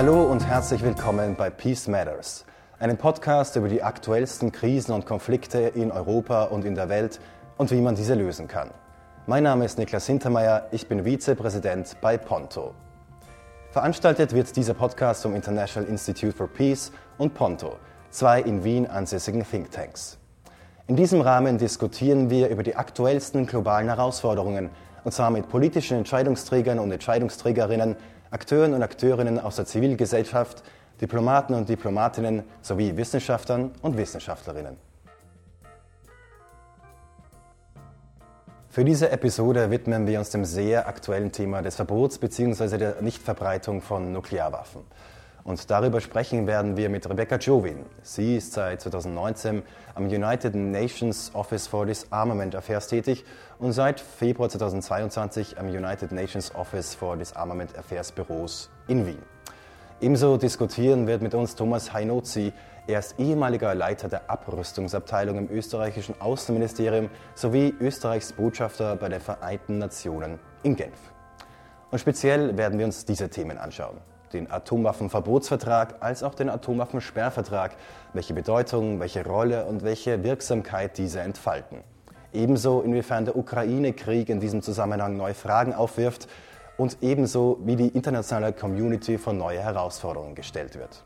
Hallo und herzlich willkommen bei Peace Matters, einem Podcast über die aktuellsten Krisen und Konflikte in Europa und in der Welt und wie man diese lösen kann. Mein Name ist Niklas Hintermeier, ich bin Vizepräsident bei Ponto. Veranstaltet wird dieser Podcast vom International Institute for Peace und Ponto, zwei in Wien ansässigen Thinktanks. In diesem Rahmen diskutieren wir über die aktuellsten globalen Herausforderungen, und zwar mit politischen Entscheidungsträgern und Entscheidungsträgerinnen, Akteuren und Akteurinnen aus der Zivilgesellschaft, Diplomaten und Diplomatinnen sowie Wissenschaftlern und Wissenschaftlerinnen. Für diese Episode widmen wir uns dem sehr aktuellen Thema des Verbots bzw. der Nichtverbreitung von Nuklearwaffen. Und darüber sprechen werden wir mit Rebecca Jovin. Sie ist seit 2019 am United Nations Office for Disarmament Affairs tätig und seit Februar 2022 am United Nations Office for Disarmament Affairs Büros in Wien. Ebenso diskutieren wird mit uns Thomas Heinozi. Er ist ehemaliger Leiter der Abrüstungsabteilung im österreichischen Außenministerium sowie Österreichs Botschafter bei den Vereinten Nationen in Genf. Und speziell werden wir uns diese Themen anschauen den Atomwaffenverbotsvertrag als auch den Atomwaffensperrvertrag, welche Bedeutung, welche Rolle und welche Wirksamkeit diese entfalten. Ebenso inwiefern der Ukraine-Krieg in diesem Zusammenhang neue Fragen aufwirft und ebenso wie die internationale Community vor neue Herausforderungen gestellt wird.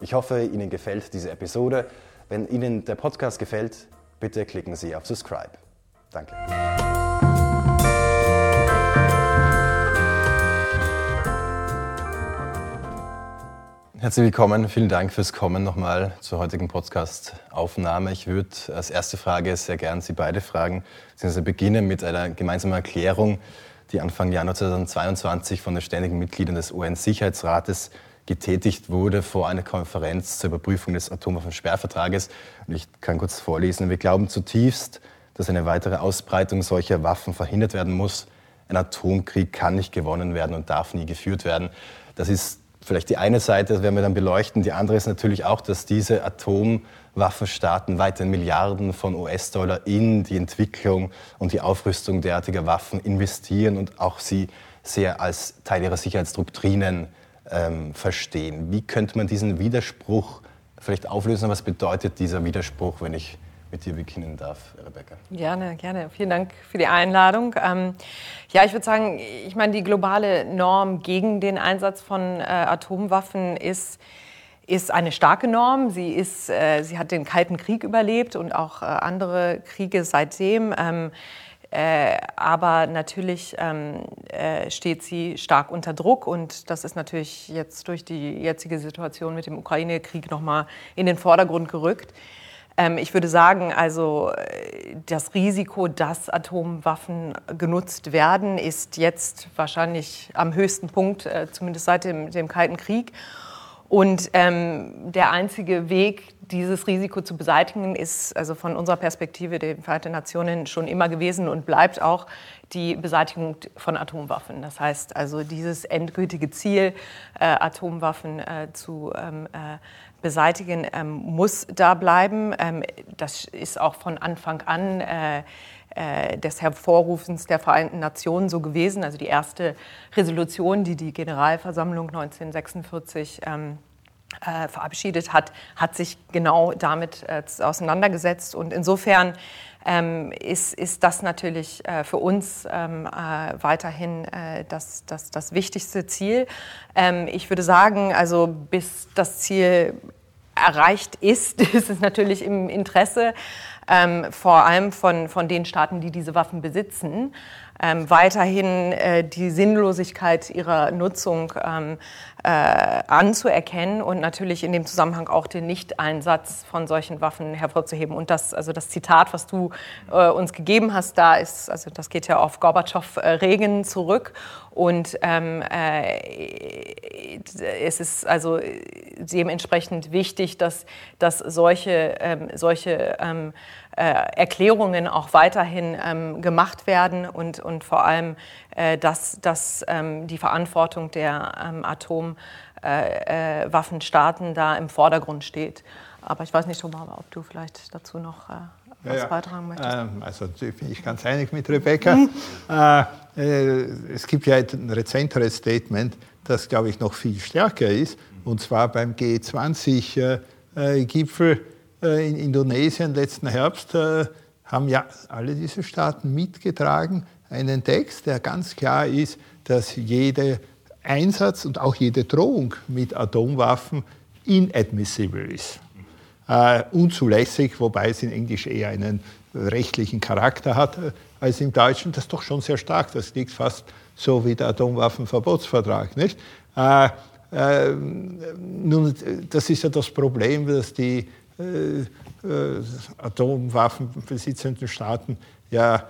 Ich hoffe, Ihnen gefällt diese Episode. Wenn Ihnen der Podcast gefällt, bitte klicken Sie auf Subscribe. Danke. Herzlich willkommen, vielen Dank fürs Kommen nochmal zur heutigen Podcast-Aufnahme. Ich würde als erste Frage sehr gern Sie beide fragen, beziehungsweise beginnen mit einer gemeinsamen Erklärung, die Anfang Januar 2022 von den ständigen Mitgliedern des UN-Sicherheitsrates getätigt wurde vor einer Konferenz zur Überprüfung des Atomwaffensperrvertrages. Und ich kann kurz vorlesen. Wir glauben zutiefst, dass eine weitere Ausbreitung solcher Waffen verhindert werden muss. Ein Atomkrieg kann nicht gewonnen werden und darf nie geführt werden. Das ist vielleicht die eine Seite, das werden wir dann beleuchten. Die andere ist natürlich auch, dass diese Atomwaffenstaaten weiterhin Milliarden von US-Dollar in die Entwicklung und die Aufrüstung derartiger Waffen investieren und auch sie sehr als Teil ihrer Sicherheitsdoktrinen ähm, verstehen. Wie könnte man diesen Widerspruch vielleicht auflösen? Was bedeutet dieser Widerspruch, wenn ich mit dir beginnen darf, Rebecca. Gerne, gerne. Vielen Dank für die Einladung. Ähm, ja, ich würde sagen, ich meine, die globale Norm gegen den Einsatz von äh, Atomwaffen ist ist eine starke Norm. Sie, ist, äh, sie hat den Kalten Krieg überlebt und auch äh, andere Kriege seitdem. Ähm, äh, aber natürlich ähm, äh, steht sie stark unter Druck und das ist natürlich jetzt durch die jetzige Situation mit dem Ukraine-Krieg nochmal in den Vordergrund gerückt. Ähm, ich würde sagen, also äh, das Risiko, dass Atomwaffen genutzt werden, ist jetzt wahrscheinlich am höchsten Punkt, äh, zumindest seit dem, dem Kalten Krieg. Und ähm, der einzige Weg, dieses Risiko zu beseitigen, ist also von unserer Perspektive der Vereinten Nationen schon immer gewesen und bleibt auch die Beseitigung von Atomwaffen. Das heißt also dieses endgültige Ziel, äh, Atomwaffen äh, zu ähm, äh, beseitigen, ähm, muss da bleiben. Ähm, das ist auch von Anfang an äh, äh, des Hervorrufens der Vereinten Nationen so gewesen. Also die erste Resolution, die die Generalversammlung 1946 ähm, äh, verabschiedet hat, hat sich genau damit äh, auseinandergesetzt. Und insofern ähm, ist, ist das natürlich äh, für uns ähm, äh, weiterhin äh, das, das, das wichtigste Ziel. Ähm, ich würde sagen, also bis das Ziel erreicht ist, ist es natürlich im Interesse ähm, vor allem von, von den Staaten, die diese Waffen besitzen, ähm, weiterhin äh, die Sinnlosigkeit ihrer Nutzung ähm, äh, anzuerkennen und natürlich in dem Zusammenhang auch den Nichteinsatz von solchen Waffen hervorzuheben. Und das, also das Zitat, was du äh, uns gegeben hast, da ist, also das geht ja auf Gorbatschow-Regen zurück. Und ähm, äh, es ist also dementsprechend wichtig, dass, dass solche, ähm, solche ähm, äh, Erklärungen auch weiterhin ähm, gemacht werden und, und vor allem, dass, dass ähm, die Verantwortung der ähm, Atomwaffenstaaten äh, da im Vordergrund steht. Aber ich weiß nicht, Thomas, ob du vielleicht dazu noch äh, was ja, beitragen möchtest. Ähm, also bin ich ganz einig mit Rebecca. Mhm. Äh, äh, es gibt ja ein rezenteres Statement das, glaube ich, noch viel stärker ist. Und zwar beim G20-Gipfel äh, in Indonesien letzten Herbst haben ja alle diese Staaten mitgetragen einen Text, der ganz klar ist, dass jeder Einsatz und auch jede Drohung mit Atomwaffen inadmissible ist. Äh, unzulässig, wobei es in Englisch eher einen rechtlichen Charakter hat äh, als im Deutschen. Das ist doch schon sehr stark. Das liegt fast so wie der Atomwaffenverbotsvertrag. Nicht? Äh, äh, nun, das ist ja das Problem, dass die äh, äh, Atomwaffenbesitzenden Staaten ja,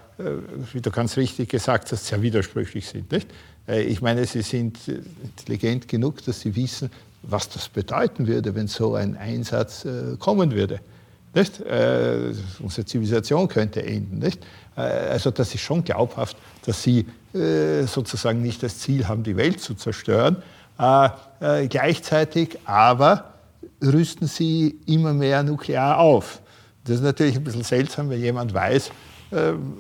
wie du ganz richtig gesagt hast, sehr widersprüchlich sind. Nicht? Ich meine, sie sind intelligent genug, dass sie wissen, was das bedeuten würde, wenn so ein Einsatz äh, kommen würde. Äh, unsere Zivilisation könnte enden. Nicht? Äh, also das ist schon glaubhaft, dass sie äh, sozusagen nicht das Ziel haben, die Welt zu zerstören. Äh, äh, gleichzeitig aber rüsten sie immer mehr nuklear auf. Das ist natürlich ein bisschen seltsam, wenn jemand weiß,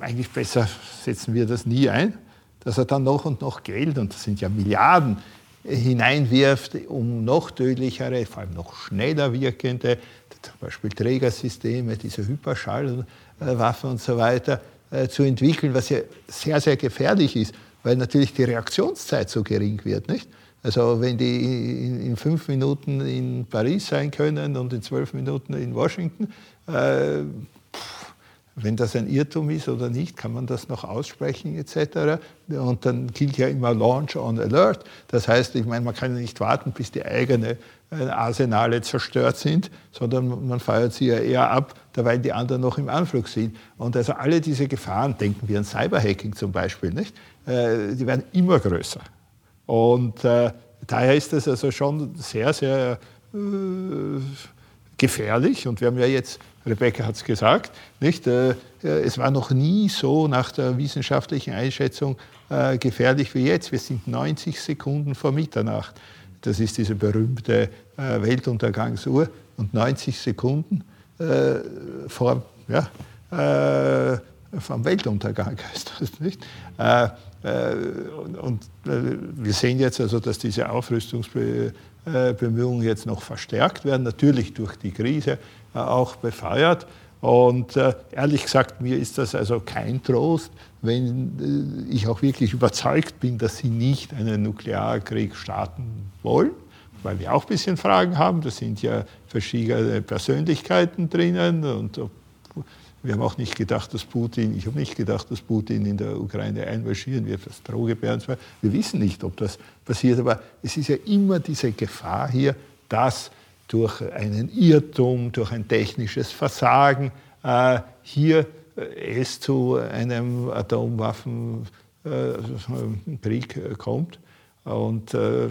eigentlich besser setzen wir das nie ein, dass er dann noch und noch Geld, und das sind ja Milliarden, hineinwirft, um noch tödlichere, vor allem noch schneller wirkende, zum Beispiel Trägersysteme, diese Hyperschallwaffen und so weiter, äh, zu entwickeln, was ja sehr, sehr gefährlich ist, weil natürlich die Reaktionszeit so gering wird. Nicht? Also wenn die in, fünf Minuten in Paris sein können und in zwölf Minuten in Washington, äh, wenn das ein Irrtum ist oder nicht, kann man das noch aussprechen etc. Und dann gilt ja immer Launch on Alert. Das heißt, ich meine, man kann ja nicht warten, bis die eigenen äh, Arsenale zerstört sind, sondern man feuert sie ja eher ab, dabei die anderen noch im Anflug sind. Und also alle diese Gefahren, denken wir an Cyberhacking zum Beispiel, nicht? Äh, die werden immer größer. Und äh, daher ist das also schon sehr, sehr äh, gefährlich. Und wir haben ja jetzt Rebecca hat es gesagt, nicht? Äh, äh, es war noch nie so nach der wissenschaftlichen Einschätzung äh, gefährlich wie jetzt. Wir sind 90 Sekunden vor Mitternacht. Das ist diese berühmte Weltuntergangsuhr. Und 90 Sekunden vor, ja, vom Weltuntergang heißt das nicht. Und wir sehen jetzt also, dass diese Aufrüstungsbemühungen jetzt noch verstärkt werden, natürlich durch die Krise, äh, auch befeuert. Und äh, ehrlich gesagt, mir ist das also kein Trost, wenn äh, ich auch wirklich überzeugt bin, dass sie nicht einen Nuklearkrieg starten wollen, weil wir auch ein bisschen Fragen haben. Da sind ja verschiedene Persönlichkeiten drinnen und wir haben auch nicht gedacht, dass Putin, ich habe nicht gedacht, dass Putin in der Ukraine einmarschieren wird, das Drohgebären. Wir wissen nicht, ob das passiert, aber es ist ja immer diese Gefahr hier, dass durch einen Irrtum, durch ein technisches Versagen äh, hier äh, es zu einem Atomwaffenkrieg äh, kommt. Und äh,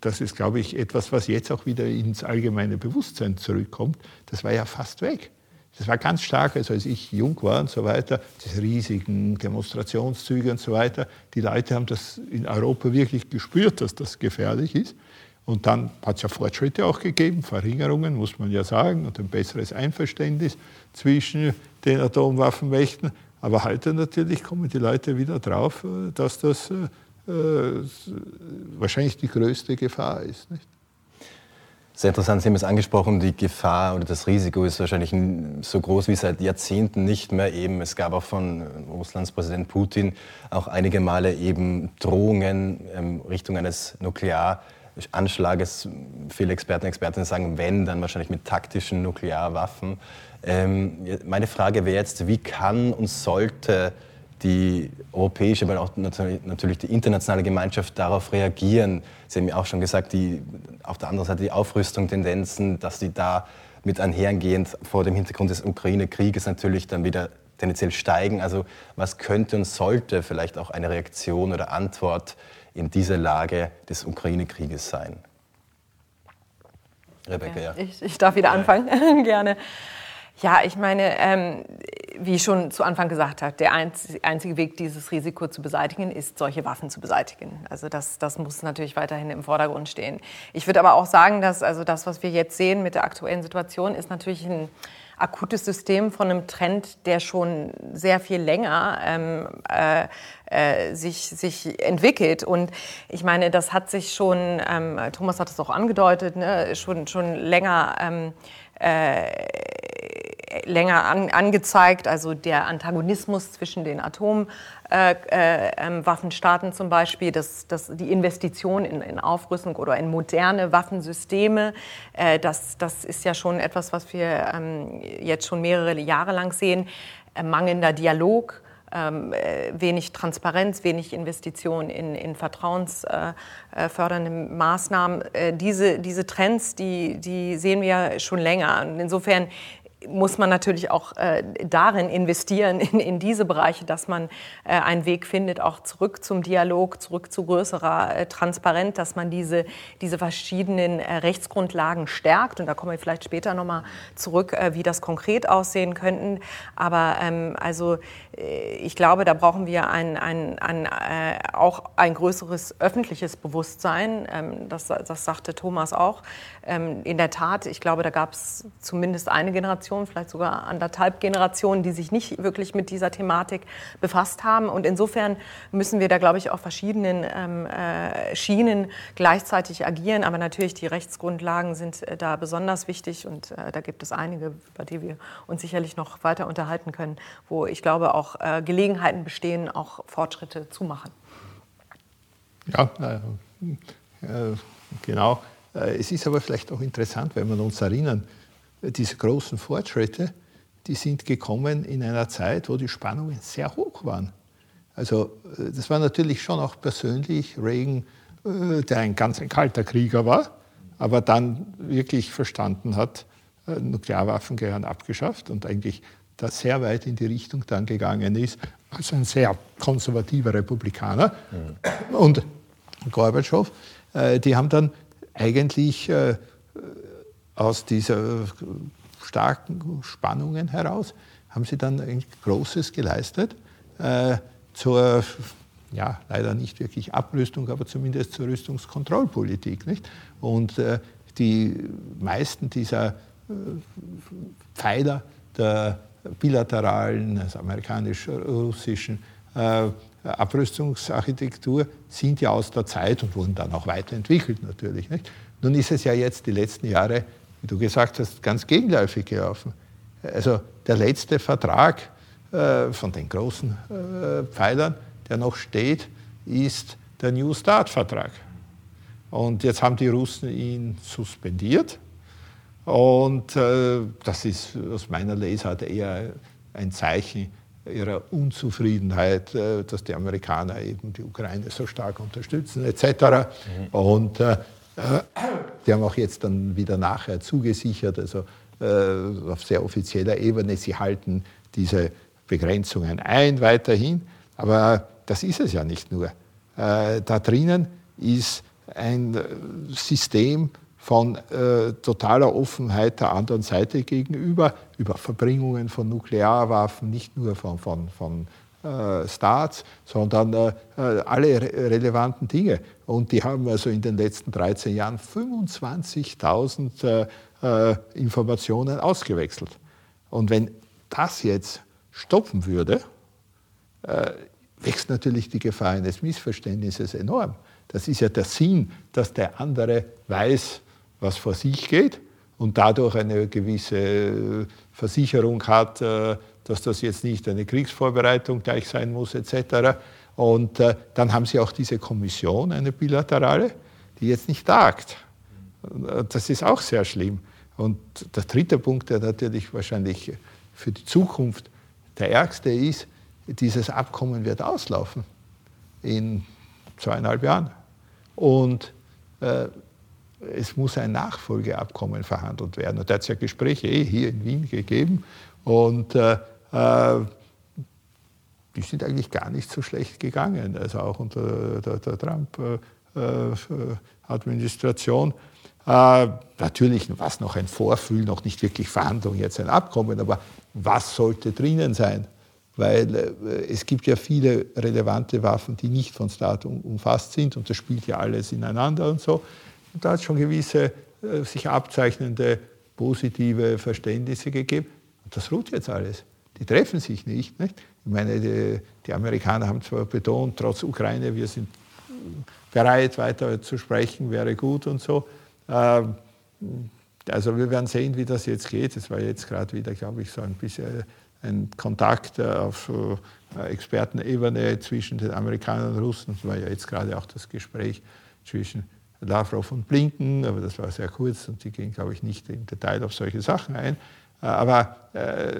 das ist, glaube ich, etwas, was jetzt auch wieder ins allgemeine Bewusstsein zurückkommt. Das war ja fast weg. Das war ganz stark, also als ich jung war und so weiter, diese riesigen Demonstrationszüge und so weiter. Die Leute haben das in Europa wirklich gespürt, dass das gefährlich ist. Und dann hat es ja Fortschritte auch gegeben, Verringerungen, muss man ja sagen, und ein besseres Einverständnis zwischen den Atomwaffenmächten. Aber heute natürlich kommen die Leute wieder drauf, äh, dass das äh, äh, wahrscheinlich die größte Gefahr ist. Nicht? Sehr interessant, Sie haben es angesprochen, die Gefahr oder das Risiko ist wahrscheinlich so groß wie seit Jahrzehnten nicht mehr. Eben, es gab auch von Russlands Präsident Putin auch einige Male eben Drohungen ähm, Richtung eines Nuklear- Anschlages. Viele Experten und Expertinnen sagen, wenn, dann wahrscheinlich mit taktischen Nuklearwaffen. Ähm, meine Frage wäre jetzt, wie kann und sollte die europäische, aber auch natürlich die internationale Gemeinschaft darauf reagieren? Sie haben ja auch schon gesagt, die, auf der anderen Seite die Aufrüstung, Tendenzen, dass die da mit einhergehend vor dem Hintergrund des Ukraine-Krieges natürlich dann wieder tendenziell steigen. Also was könnte und sollte vielleicht auch eine Reaktion oder Antwort in dieser Lage des Ukraine-Krieges sein? Rebecca, ja. Ich, ich darf wieder anfangen, gerne. Ja, ich meine, ähm, wie ich schon zu Anfang gesagt habe, der einzige Weg, dieses Risiko zu beseitigen, ist, solche Waffen zu beseitigen. Also das, das muss natürlich weiterhin im Vordergrund stehen. Ich würde aber auch sagen, dass also das, was wir jetzt sehen mit der aktuellen Situation, ist natürlich ein akutes System von einem Trend, der schon sehr viel länger ähm, äh, äh, sich, sich entwickelt. Und ich meine, das hat sich schon, ähm, Thomas hat es auch angedeutet, ne, schon, schon länger ähm, äh, länger an, angezeigt, also der Antagonismus zwischen den Atomwaffenstaaten äh, äh, zum Beispiel, das, das, die Investition in, in, Aufrüstung oder in moderne Waffensysteme, äh, das, das ist ja schon etwas, was wir ähm, jetzt schon mehrere Jahre lang sehen. Äh, mangelnder Dialog ähm, äh, wenig Transparenz, wenig Investition in, in vertrauensfördernde äh, Maßnahmen. Äh, diese, diese Trends, die, die sehen wir ja schon länger. Und insofern muss man natürlich auch äh, darin investieren, in, in, diese Bereiche, dass man äh, einen Weg findet, auch zurück zum Dialog, zurück zu größerer äh, Transparenz, dass man diese, diese verschiedenen äh, Rechtsgrundlagen stärkt. Und da kommen wir vielleicht später nochmal zurück, äh, wie das konkret aussehen könnten. Aber ähm, also äh, ich glaube, da brauchen wir ein, ein, ein, auch ein größeres öffentliches Bewusstsein. Ähm, das, das sagte Thomas auch. Ähm, in der Tat, ich glaube, da gab es zumindest eine Generation, vielleicht sogar anderthalb Generationen, die sich nicht wirklich mit dieser Thematik befasst haben. Und insofern müssen wir da, glaube ich, auf verschiedenen ähm, äh, Schienen gleichzeitig agieren. Aber natürlich, die Rechtsgrundlagen sind äh, da besonders wichtig. Und äh, da gibt es einige, über die wir uns sicherlich noch weiter unterhalten können, wo ich glaube, auch äh, Gelegenheiten bestehen, auch Fortschritte zu machen. Ja, äh, genau. Äh, es ist aber vielleicht auch interessant, wenn wir uns erinnern, diese großen Fortschritte, die sind gekommen in einer Zeit, wo die Spannungen sehr hoch waren. Also äh, das war natürlich schon auch persönlich Reagan, äh, der ein ganz ein kalter Krieger war, aber dann wirklich verstanden hat, Nuklearwaffen gehören abgeschafft und eigentlich da sehr weit in die Richtung dann gegangen ist, als ein sehr konservativer Republikaner. Mhm. Und Gorbatschow, die haben dann eigentlich äh, aus dieser starken Spannungen heraus haben sie dann ein Großes geleistet äh, zur, ja, leider nicht wirklich Abrüstung, aber zumindest zur Rüstungskontrollpolitik. Nicht? Und äh, die meisten dieser Pfeiler der bilateralen, also amerikanisch-russischen Abrüstungsarchitektur sind ja aus der Zeit und wurden dann auch weiterentwickelt natürlich. Nicht? Nun ist es ja jetzt die letzten Jahre, wie du gesagt hast, ganz gegenläufig gelaufen. Also der letzte Vertrag äh, von den großen äh, Pfeilern, der noch steht, ist der New Start-Vertrag. Und jetzt haben die Russen ihn suspendiert. Und äh, das ist aus meiner Lesart eher ein Zeichen ihrer Unzufriedenheit, äh, dass die Amerikaner eben die Ukraine so stark unterstützen etc. Mhm. Und äh, die haben auch jetzt dann wieder nachher zugesichert, also äh, auf sehr offizieller Ebene, sie halten diese Begrenzungen ein weiterhin. Aber das ist es ja nicht nur. Äh, da drinnen ist ein System von äh, totaler Offenheit der anderen Seite gegenüber, über Verbringungen von Nuklearwaffen, nicht nur von, von, von äh, Staats, sondern äh, äh alle re relevanten Dinge. Und die haben also in den letzten 13 Jahren 25.000 äh, äh, Informationen ausgewechselt. Und wenn das jetzt stoppen würde, wächst natürlich die Gefahr eines Missverständnisses enorm. Das ist ja der Sinn, dass der andere weiß, was vor sich geht und dadurch eine gewisse äh, Versicherung hat, äh, dass das jetzt nicht eine Kriegsvorbereitung gleich sein muss etc. Und äh, dann haben Sie auch diese Kommission, eine bilaterale, die jetzt nicht tagt. Das ist auch sehr schlimm. Und der dritte Punkt, der natürlich wahrscheinlich für die Zukunft der ärgste ist, dieses Abkommen wird auslaufen in zweieinhalb Jahren. Und äh, es muss ein Nachfolgeabkommen verhandelt werden. Und da hat es ja Gespräche eh hier in Wien gegeben. Und äh, äh, die sind eigentlich gar nicht so schlecht gegangen, also auch unter der, der Trump-Administration. Äh, äh, natürlich war es noch ein Vorfühl, noch nicht wirklich Verhandlung, jetzt ein Abkommen, aber was sollte drinnen sein? Weil äh, es gibt ja viele relevante Waffen, die nicht von Start umfasst sind und das spielt ja alles ineinander und so. Und da hat es schon gewisse äh, sich abzeichnende positive Verständnisse gegeben. Und das ruht jetzt alles. Die treffen sich nicht. nicht? Ich meine, die, die Amerikaner haben zwar betont, trotz Ukraine, wir sind bereit, weiter zu sprechen, wäre gut und so. Ähm, also wir werden sehen, wie das jetzt geht. Es war jetzt gerade wieder, glaube ich, so ein bisschen ein Kontakt auf äh, Expertenebene zwischen den Amerikanern und Russen. Es war ja jetzt gerade auch das Gespräch zwischen Lavrov und Blinken, aber das war sehr kurz und die gehen, glaube ich, nicht im Detail auf solche Sachen ein. Äh, aber äh,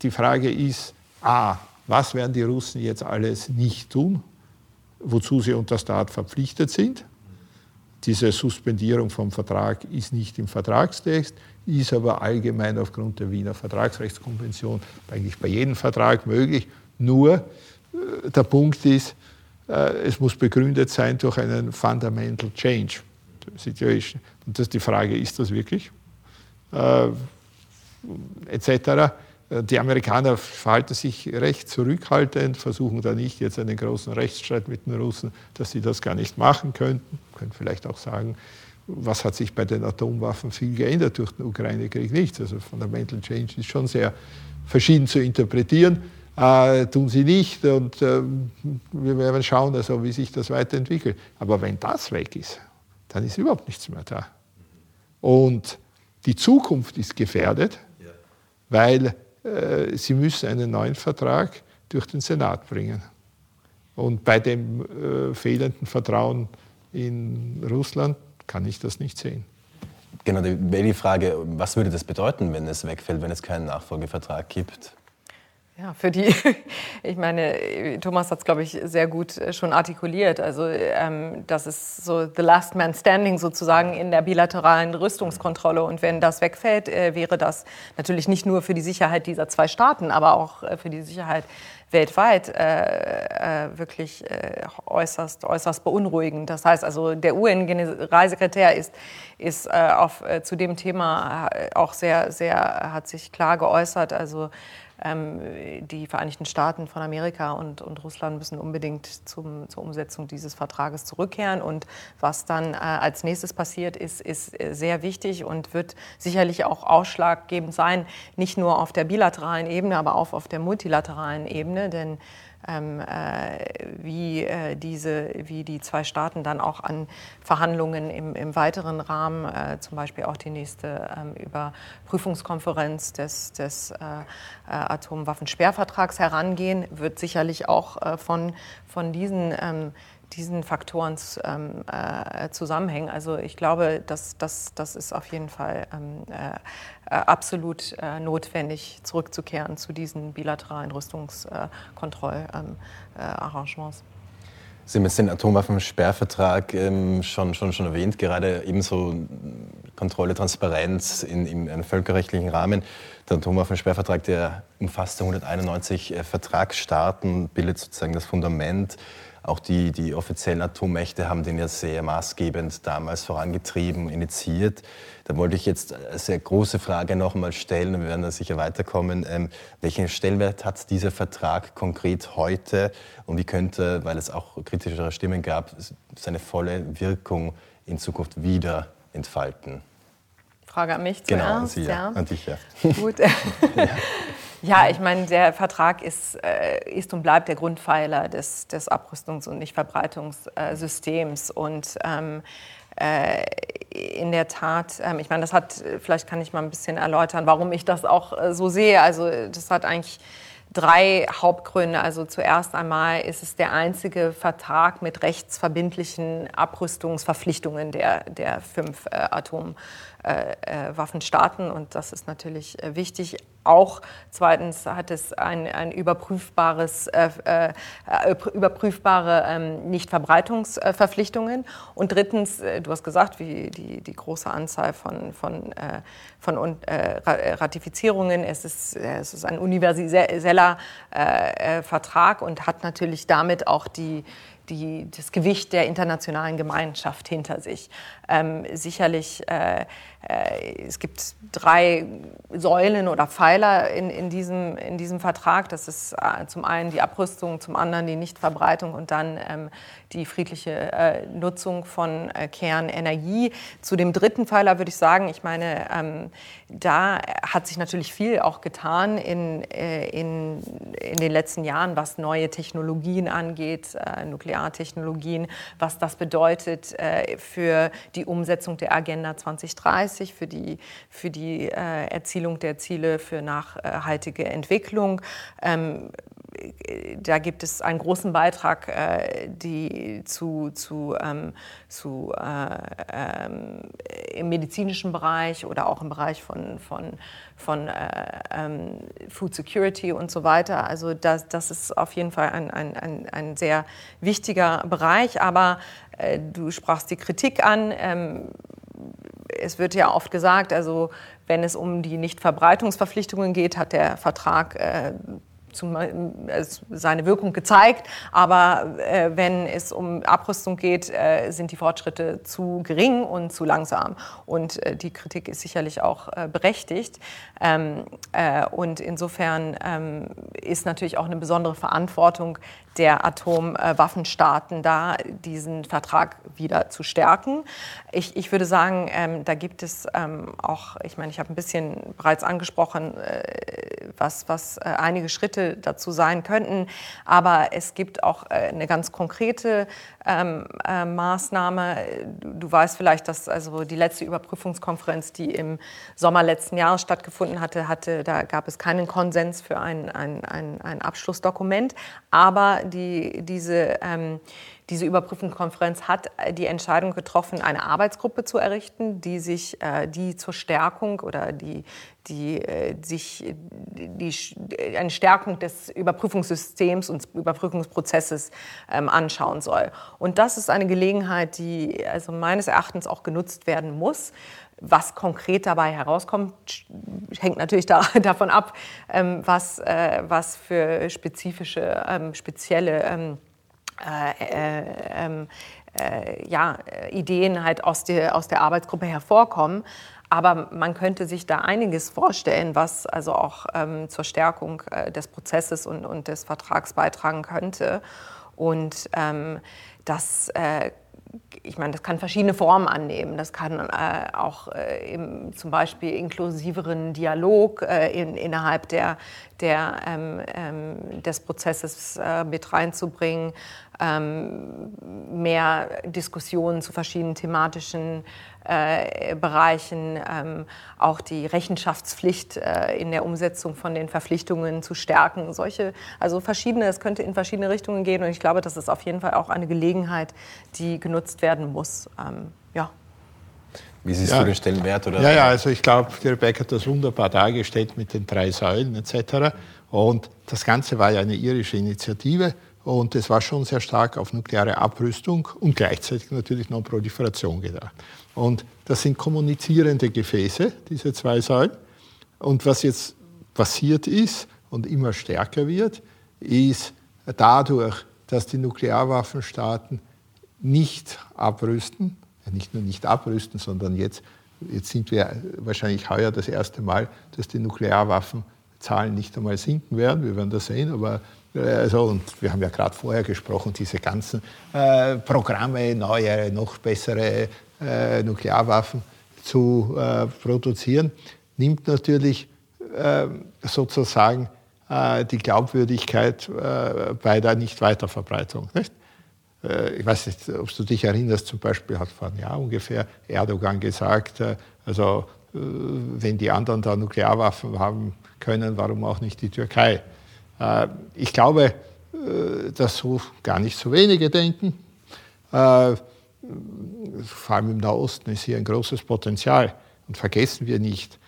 die Frage ist, a, was werden die Russen jetzt alles nicht tun, wozu sie unter Staat verpflichtet sind? Diese Suspendierung vom Vertrag ist nicht im Vertragstext, ist aber allgemein aufgrund der Wiener Vertragsrechtskonvention eigentlich bei jedem Vertrag möglich. Nur äh, der Punkt ist, es muss begründet sein durch einen Fundamental Change Situation. Und das ist die Frage, ist das wirklich? Äh, etc. Die Amerikaner verhalten sich recht zurückhaltend, versuchen da nicht jetzt einen großen Rechtsstreit mit den Russen, dass sie das gar nicht machen könnten. Können vielleicht auch sagen, was hat sich bei den Atomwaffen viel geändert durch den Ukraine-Krieg? Nichts. Also Fundamental Change ist schon sehr verschieden zu interpretieren. Äh, tun sie nicht und äh, wir werden schauen, also, wie sich das weiterentwickelt. Aber wenn das weg ist, dann ist überhaupt nichts mehr da. Und die Zukunft ist gefährdet, ja. weil äh, sie müssen einen neuen Vertrag durch den Senat bringen. Und bei dem äh, fehlenden Vertrauen in Russland kann ich das nicht sehen. Genau, die Frage, was würde das bedeuten, wenn es wegfällt, wenn es keinen Nachfolgevertrag gibt? Ja, für die, ich meine, Thomas hat es, glaube ich, sehr gut äh, schon artikuliert. Also ähm, das ist so the last man standing sozusagen in der bilateralen Rüstungskontrolle. Und wenn das wegfällt, äh, wäre das natürlich nicht nur für die Sicherheit dieser zwei Staaten, aber auch äh, für die Sicherheit weltweit äh, äh, wirklich äh, äußerst, äußerst beunruhigend. Das heißt also, der UN-Generalsekretär ist, ist auf, zu dem Thema auch sehr, sehr, hat sich klar geäußert. Also ähm, die Vereinigten Staaten von Amerika und, und Russland müssen unbedingt zum, zur Umsetzung dieses Vertrages zurückkehren. Und was dann äh, als nächstes passiert, ist, ist äh, sehr wichtig und wird sicherlich auch ausschlaggebend sein, nicht nur auf der bilateralen Ebene, aber auch auf der multilateralen Ebene. Denn ähm, äh, wie, äh, diese, wie die zwei Staaten dann auch an Verhandlungen im, im weiteren Rahmen, äh, zum Beispiel auch die nächste ähm, Überprüfungskonferenz des, des äh, äh, Atomwaffensperrvertrags herangehen, wird sicherlich auch äh, von, von diesen ähm, diesen Faktoren ähm, äh, zusammenhängen. Also ich glaube, das, das, das ist auf jeden Fall ähm, äh, äh, absolut äh, notwendig, zurückzukehren zu diesen bilateralen Rüstungskontrollarrangements. Sie haben jetzt den Atomwaffensperrvertrag ähm, schon, schon, schon erwähnt, gerade ebenso Kontrolle, Transparenz in, in einem völkerrechtlichen Rahmen. Der Atomwaffensperrvertrag, der umfasst 191 äh, Vertragsstaaten, bildet sozusagen das Fundament auch die, die offiziellen Atommächte haben den ja sehr maßgebend damals vorangetrieben, initiiert. Da wollte ich jetzt eine sehr große Frage noch einmal stellen, wir werden da sicher weiterkommen. Ähm, welchen Stellenwert hat dieser Vertrag konkret heute und wie könnte, weil es auch kritischere Stimmen gab, seine volle Wirkung in Zukunft wieder entfalten? Frage an mich zuerst. Genau, an Sie, ja. ja. An dich, ja. Gut. ja. Ja, ich meine, der Vertrag ist, äh, ist und bleibt der Grundpfeiler des, des Abrüstungs- und Nichtverbreitungssystems. Und ähm, äh, in der Tat, ähm, ich meine, das hat, vielleicht kann ich mal ein bisschen erläutern, warum ich das auch äh, so sehe. Also das hat eigentlich drei Hauptgründe. Also zuerst einmal ist es der einzige Vertrag mit rechtsverbindlichen Abrüstungsverpflichtungen der, der fünf äh, Atom äh, äh, und das ist natürlich äh, wichtig. Auch zweitens hat es ein, ein überprüfbares, äh, äh, überprüfbare ähm, Nichtverbreitungsverpflichtungen und drittens, du hast gesagt, wie die, die große Anzahl von, von, von Ratifizierungen. Es ist, es ist ein universeller Vertrag und hat natürlich damit auch die die, das Gewicht der internationalen Gemeinschaft hinter sich. Ähm, sicherlich, äh, äh, es gibt drei Säulen oder Pfeiler in, in, diesem, in diesem Vertrag. Das ist äh, zum einen die Abrüstung, zum anderen die Nichtverbreitung und dann ähm, die friedliche äh, Nutzung von äh, Kernenergie. Zu dem dritten Pfeiler würde ich sagen, ich meine, ähm, da hat sich natürlich viel auch getan in, äh, in, in den letzten Jahren, was neue Technologien angeht, Nukleartechnologien, was das bedeutet für die Umsetzung der Agenda 2030, für die, für die äh, Erzielung der Ziele für nachhaltige Entwicklung. Ähm, da gibt es einen großen Beitrag äh, die zu, zu, ähm, zu äh, ähm, im medizinischen Bereich oder auch im Bereich von, von, von äh, ähm, Food Security und so weiter. Also das, das ist auf jeden Fall ein, ein, ein, ein sehr wichtiger Bereich. Aber äh, du sprachst die Kritik an. Ähm, es wird ja oft gesagt, also wenn es um die Nichtverbreitungsverpflichtungen geht, hat der Vertrag äh, zum, äh, seine Wirkung gezeigt. Aber äh, wenn es um Abrüstung geht, äh, sind die Fortschritte zu gering und zu langsam. Und äh, die Kritik ist sicherlich auch äh, berechtigt. Ähm, äh, und insofern ähm, ist natürlich auch eine besondere Verantwortung der Atomwaffenstaaten da, diesen Vertrag wieder zu stärken. Ich, ich würde sagen, ähm, da gibt es ähm, auch, ich meine, ich habe ein bisschen bereits angesprochen, was, was einige Schritte dazu sein könnten, aber es gibt auch äh, eine ganz konkrete ähm, äh, Maßnahme. Du weißt vielleicht, dass also die letzte Überprüfungskonferenz, die im Sommer letzten Jahres stattgefunden hatte, hatte da gab es keinen Konsens für ein, ein, ein, ein Abschlussdokument, aber die, diese, ähm, diese Überprüfungskonferenz hat die Entscheidung getroffen, eine Arbeitsgruppe zu errichten, die sich äh, die zur Stärkung oder die, die äh, sich die, eine Stärkung des Überprüfungssystems und Überprüfungsprozesses ähm, anschauen soll. Und das ist eine Gelegenheit, die also meines Erachtens auch genutzt werden muss. Was konkret dabei herauskommt, hängt natürlich da, davon ab, ähm, was, äh, was für spezifische, ähm, spezielle äh, äh, ähm, äh, ja, Ideen halt aus der, aus der Arbeitsgruppe hervorkommen. Aber man könnte sich da einiges vorstellen, was also auch ähm, zur Stärkung äh, des Prozesses und, und des Vertrags beitragen könnte. Und ähm, das äh, ich meine, das kann verschiedene Formen annehmen. Das kann äh, auch äh, im, zum Beispiel inklusiveren Dialog äh, in, innerhalb der, der, ähm, ähm, des Prozesses äh, mit reinzubringen, ähm, mehr Diskussionen zu verschiedenen thematischen äh, Bereichen, ähm, auch die Rechenschaftspflicht äh, in der Umsetzung von den Verpflichtungen zu stärken. Solche, also verschiedene, es könnte in verschiedene Richtungen gehen und ich glaube, das ist auf jeden Fall auch eine Gelegenheit, die genutzt werden muss. Ähm, ja. Wie siehst ja. du den Stellenwert? Oder? Ja, ja, also ich glaube, die Rebecca hat das wunderbar dargestellt mit den drei Säulen etc. Und das Ganze war ja eine irische Initiative und es war schon sehr stark auf nukleare Abrüstung und gleichzeitig natürlich Non-Proliferation gedacht. Und das sind kommunizierende Gefäße, diese zwei Säulen. Und was jetzt passiert ist und immer stärker wird, ist dadurch, dass die Nuklearwaffenstaaten nicht abrüsten, nicht nur nicht abrüsten, sondern jetzt, jetzt sind wir wahrscheinlich heuer das erste Mal, dass die Nuklearwaffenzahlen nicht einmal sinken werden. Wir werden das sehen, aber also, und wir haben ja gerade vorher gesprochen, diese ganzen äh, Programme, neue, noch bessere äh, Nuklearwaffen zu äh, produzieren, nimmt natürlich äh, sozusagen äh, die Glaubwürdigkeit äh, bei der Nichtweiterverbreitung. Nicht? Ich weiß nicht, ob du dich erinnerst, zum Beispiel hat vor einem Jahr ungefähr Erdogan gesagt, also wenn die anderen da Nuklearwaffen haben können, warum auch nicht die Türkei? Äh, ich glaube, äh, dass so gar nicht so wenige denken. Äh, vor allem im Nahosten ist hier ein großes Potenzial. Und vergessen wir nicht,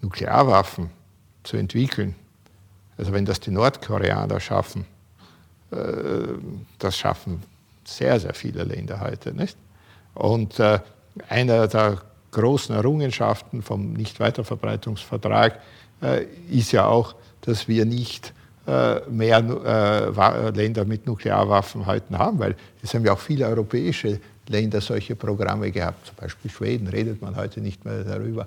Nuklearwaffen zu entwickeln. Also wenn das die Nordkoreaner schaffen, das schaffen sehr, sehr viele Länder heute. Nicht? Und einer der großen Errungenschaften vom Nichtweiterverbreitungsvertrag ist ja auch, dass wir nicht äh, mehr äh, Länder mit Nuklearwaffen heute haben, weil es haben ja auch viele europäische Länder solche Programme gehabt, zum Beispiel Schweden, redet man heute nicht mehr darüber.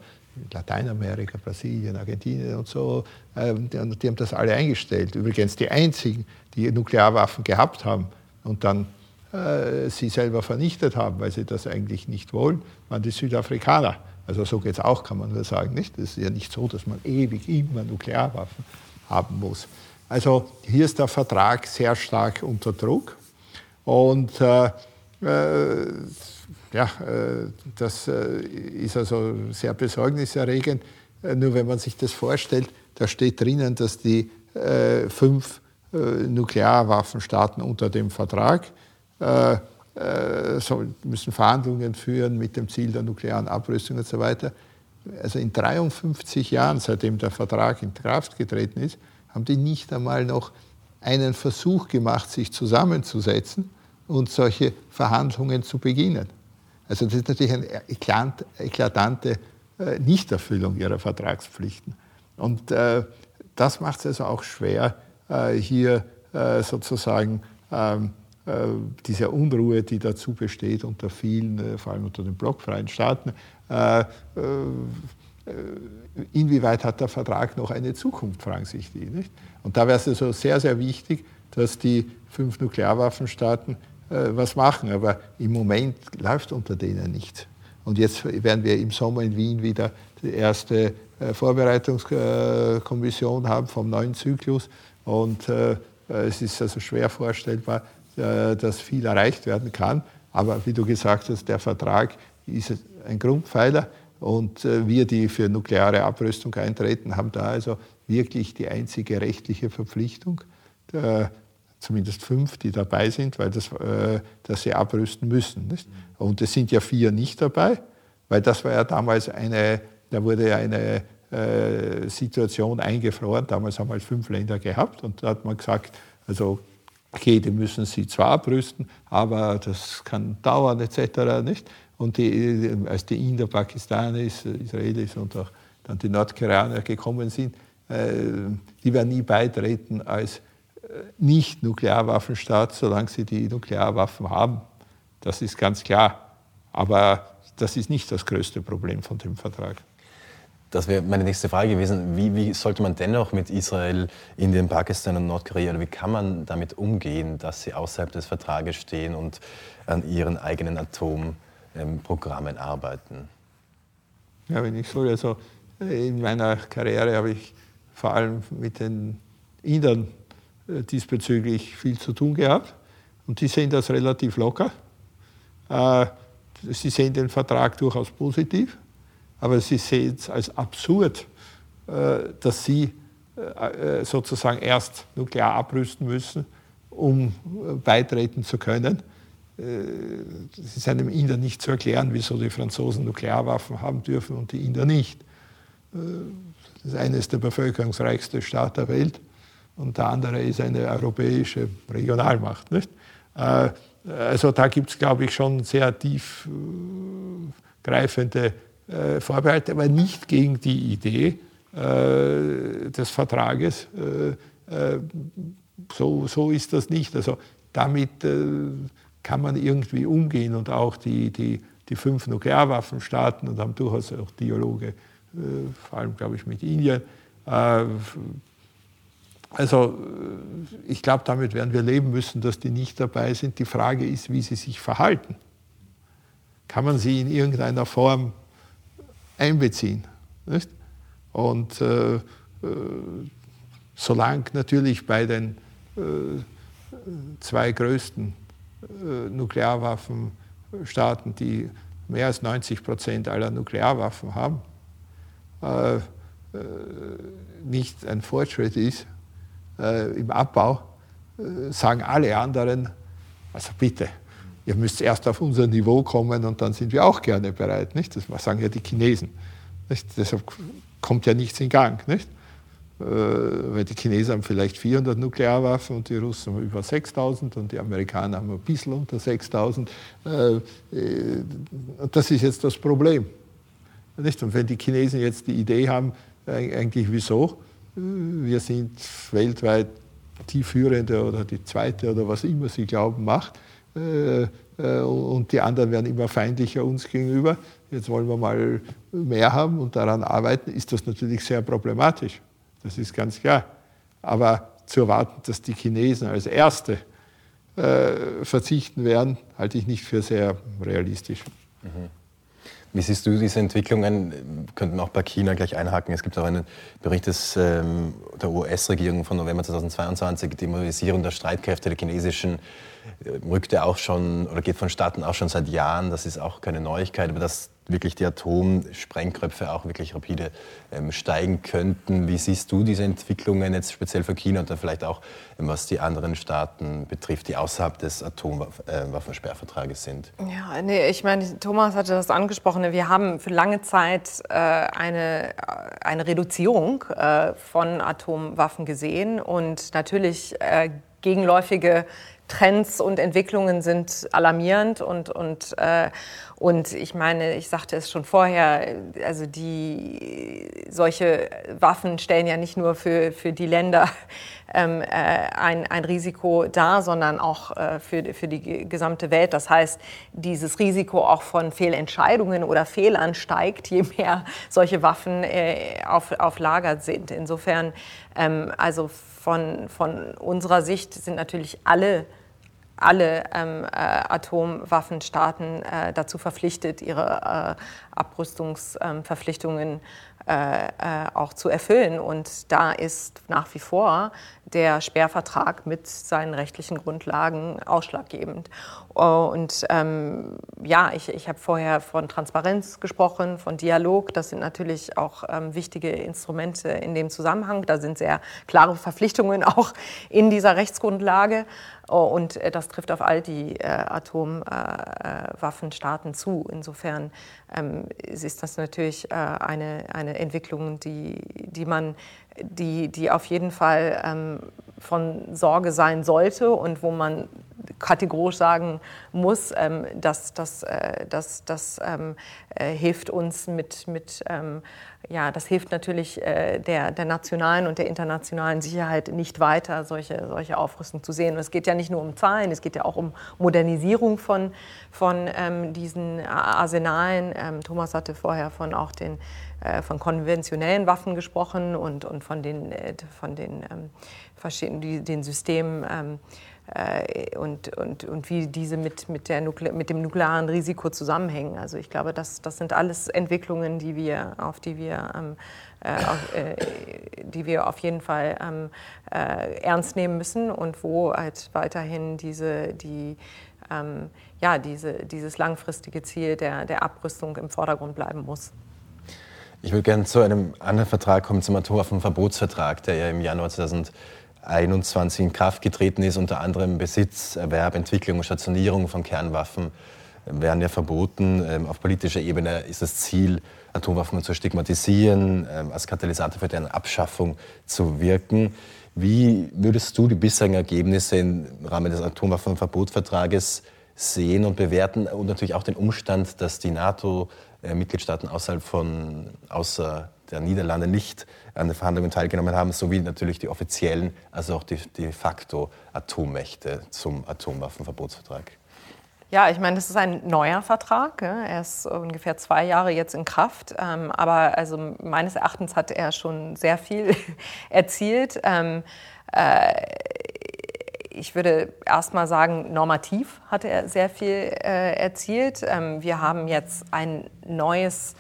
Lateinamerika, Brasilien, Argentinien und so, ähm, die haben das alle eingestellt. Übrigens die einzigen, die Nuklearwaffen gehabt haben und dann äh, sie selber vernichtet haben, weil sie das eigentlich nicht wollen, waren die Südafrikaner. Also so geht es auch, kann man nur sagen. Nicht? Es ist ja nicht so, dass man ewig immer Nuklearwaffen haben muss. Also hier ist der Vertrag sehr stark unter Druck. Und äh, äh, ja, äh, das äh, ist also sehr besorgniserregend. Äh, nur wenn man sich das vorstellt, da steht drinnen, dass die äh, fünf Nuklearwaffenstaaten unter dem Vertrag so, müssen Verhandlungen führen mit dem Ziel der nuklearen Abrüstung und so weiter. Also in 53 Jahren, seitdem der Vertrag in Kraft getreten ist, haben die nicht einmal noch einen Versuch gemacht, sich zusammenzusetzen und solche Verhandlungen zu beginnen. Also das ist natürlich eine eklatante äh, Nichterfüllung ihrer Vertragspflichten. Und äh, das macht es also auch schwer, äh, hier sozusagen ähm, diese Unruhe, die dazu besteht unter vielen, vor allem unter den blockfreien Staaten, inwieweit hat der Vertrag noch eine Zukunft, fragen sich die. Nicht? Und da wäre es also sehr, sehr wichtig, dass die fünf Nuklearwaffenstaaten äh, was machen. Aber im Moment läuft unter denen nichts. Und jetzt werden wir im Sommer in Wien wieder die erste äh, Vorbereitungskommission haben vom neuen Zyklus. Und äh, es ist also schwer vorstellbar, dass viel erreicht werden kann. Aber wie du gesagt hast, der Vertrag ist ein Grundpfeiler. Und wir, die für nukleare Abrüstung eintreten, haben da also wirklich die einzige rechtliche Verpflichtung zumindest fünf, die dabei sind, weil das, äh, dass sie abrüsten müssen. Und es sind ja vier nicht dabei, weil das war ja damals eine, da wurde ja eine äh, Situation eingefroren. Damals haben wir halt fünf Länder gehabt und da hat man gesagt, also okay, die müssen sie zwar abrüsten, aber das kann dauern etc. Nicht? Und die, als die Inder, Pakistanis, Israelis und auch dann die Nordkoreaner gekommen sind, äh, die werden nie beitreten als nicht Nuklearwaffenstaat, solange sie die Nuklearwaffen haben. Das ist ganz klar. Aber das ist nicht das größte Problem von dem Vertrag. Das wäre meine nächste Frage gewesen. Wie, wie, sollte man dennoch mit Israel, Indien, Pakistan und Nordkorea, oder wie kann man damit umgehen, dass sie außerhalb des Vertrages stehen und an ihren eigenen Atomprogrammen arbeiten? Ja, wenn ich so, also in meiner Karriere habe ich vor allem mit den Indern äh, diesbezüglich viel zu tun gehabt. Und die sehen das relativ locker. Äh, sie sehen den Vertrag durchaus positiv, aber sie sehen es als absurd, äh, dass sie sozusagen erst nuklear abrüsten müssen, um beitreten zu können. Es ist einem Inder nicht zu erklären, wieso die Franzosen Nuklearwaffen haben dürfen und die Inder nicht. Das ist eines der bevölkerungsreichsten Staaten der Welt und der andere ist eine europäische Regionalmacht. Nicht? Äh, also da gibt es, glaube ich, schon sehr tiefgreifende äh, Vorbehalte, aber nicht gegen die Idee äh, des Vertrages. So, so ist das nicht. Also damit kann man irgendwie umgehen und auch die, die, die fünf Nuklearwaffenstaaten und haben durchaus auch Dialoge, vor allem, glaube ich, mit Indien also äh, ich glaube, damit werden wir leben müssen, dass die nicht dabei sind. Die Frage ist, wie sie sich verhalten. Kann man sie in irgendeiner Form einbeziehen? Nicht? Und äh, äh, solange natürlich bei den äh, zwei größten äh, Nuklearwaffenstaaten, die mehr als 90 Prozent aller Nuklearwaffen haben, äh, nicht ein Fortschritt ist, äh, im Abbau, äh, sagen alle anderen, also bitte, ihr müsst erst auf unser Niveau kommen und dann sind wir auch gerne bereit. Nicht? Das sagen ja die Chinesen. Nicht? Deshalb kommt ja nichts in Gang. Nicht? Äh, weil die Chinesen haben vielleicht 400 Nuklearwaffen und die Russen haben über 6000 und die Amerikaner haben ein bisschen unter 6000. Äh, äh, und das ist jetzt das Problem. Nicht? Und wenn die Chinesen jetzt die Idee haben, eigentlich wieso, wir sind weltweit die führende oder die zweite oder was immer sie glauben macht. Äh, äh, und die anderen werden immer feindlicher uns gegenüber. Jetzt wollen wir mal mehr haben und daran arbeiten, ist das natürlich sehr problematisch. Das ist ganz klar. Aber zu erwarten, dass die Chinesen als Erste äh, verzichten werden, halte ich nicht für sehr realistisch. Mhm. Wie siehst du diese Entwicklungen? Wir könnten auch bei China gleich einhaken. Es gibt auch einen Bericht des, ähm, der US-Regierung von November 2022, die Mobilisierung der Streitkräfte der chinesischen äh, rückte auch schon oder geht von Staaten auch schon seit Jahren. Das ist auch keine Neuigkeit, aber dass wirklich die Atomsprengköpfe auch wirklich rapide ähm, steigen könnten. Wie siehst du diese Entwicklungen jetzt speziell für China und dann vielleicht auch, ähm, was die anderen Staaten betrifft, die außerhalb des Atomwaffensperrvertrages sind? Ja, nee, ich meine, Thomas hatte das angesprochen. Wir haben für lange Zeit äh, eine, äh, eine Reduzierung äh, von Atomwaffen gesehen und natürlich äh, gegenläufige Trends und Entwicklungen sind alarmierend und, und, äh, und ich meine, ich sagte es schon vorher, also die, solche Waffen stellen ja nicht nur für, für die Länder ähm, äh, ein, ein Risiko dar, sondern auch äh, für, für die gesamte Welt. Das heißt, dieses Risiko auch von Fehlentscheidungen oder Fehlern steigt, je mehr solche Waffen äh, auf, auf Lager sind. Insofern, ähm, also von, von unserer Sicht sind natürlich alle alle ähm, äh, Atomwaffenstaaten äh, dazu verpflichtet, ihre äh, Abrüstungsverpflichtungen äh, äh, auch zu erfüllen. Und da ist nach wie vor der Sperrvertrag mit seinen rechtlichen Grundlagen ausschlaggebend. Und ähm, ja, ich, ich habe vorher von Transparenz gesprochen, von Dialog. Das sind natürlich auch ähm, wichtige Instrumente in dem Zusammenhang. Da sind sehr klare Verpflichtungen auch in dieser Rechtsgrundlage. Und äh, das trifft auf all die äh, Atomwaffenstaaten äh, zu. Insofern ähm, ist das natürlich äh, eine, eine Entwicklung, die, die man die, die auf jeden Fall ähm, von Sorge sein sollte und wo man kategorisch sagen muss, ähm, dass das äh, dass, dass, ähm, äh, hilft uns mit, mit ähm, ja, das hilft natürlich äh, der, der nationalen und der internationalen Sicherheit nicht weiter, solche, solche Aufrüstung zu sehen. Und es geht ja nicht nur um Zahlen, es geht ja auch um Modernisierung von, von ähm, diesen Arsenalen. Ähm, Thomas hatte vorher von auch den von konventionellen Waffen gesprochen und, und von den, äh, von den ähm, verschiedenen den Systemen ähm, äh, und, und, und wie diese mit, mit, der mit dem nuklearen Risiko zusammenhängen. Also ich glaube, das, das sind alles Entwicklungen, die wir, auf die wir ähm, äh, auf, äh, die wir auf jeden Fall ähm, äh, ernst nehmen müssen und wo halt weiterhin diese, die, ähm, ja, diese, dieses langfristige Ziel der, der Abrüstung im Vordergrund bleiben muss. Ich würde gerne zu einem anderen Vertrag kommen, zum Atomwaffenverbotsvertrag, der ja im Januar 2021 in Kraft getreten ist. Unter anderem Besitz, Erwerb, Entwicklung und Stationierung von Kernwaffen werden ja verboten. Ähm, auf politischer Ebene ist das Ziel, Atomwaffen zu stigmatisieren, ähm, als Katalysator für deren Abschaffung zu wirken. Wie würdest du die bisherigen Ergebnisse im Rahmen des Atomwaffenverbotsvertrages sehen und bewerten und natürlich auch den Umstand, dass die NATO äh, Mitgliedstaaten außerhalb von, außer der Niederlande nicht an den Verhandlungen teilgenommen haben, sowie natürlich die offiziellen, also auch die de facto Atommächte zum Atomwaffenverbotsvertrag. Ja, ich meine, das ist ein neuer Vertrag. Er ist ungefähr zwei Jahre jetzt in Kraft. Ähm, aber also meines Erachtens hat er schon sehr viel erzielt. Ich würde erst mal sagen, normativ hat er sehr viel äh, erzielt. Ähm, wir haben jetzt ein neues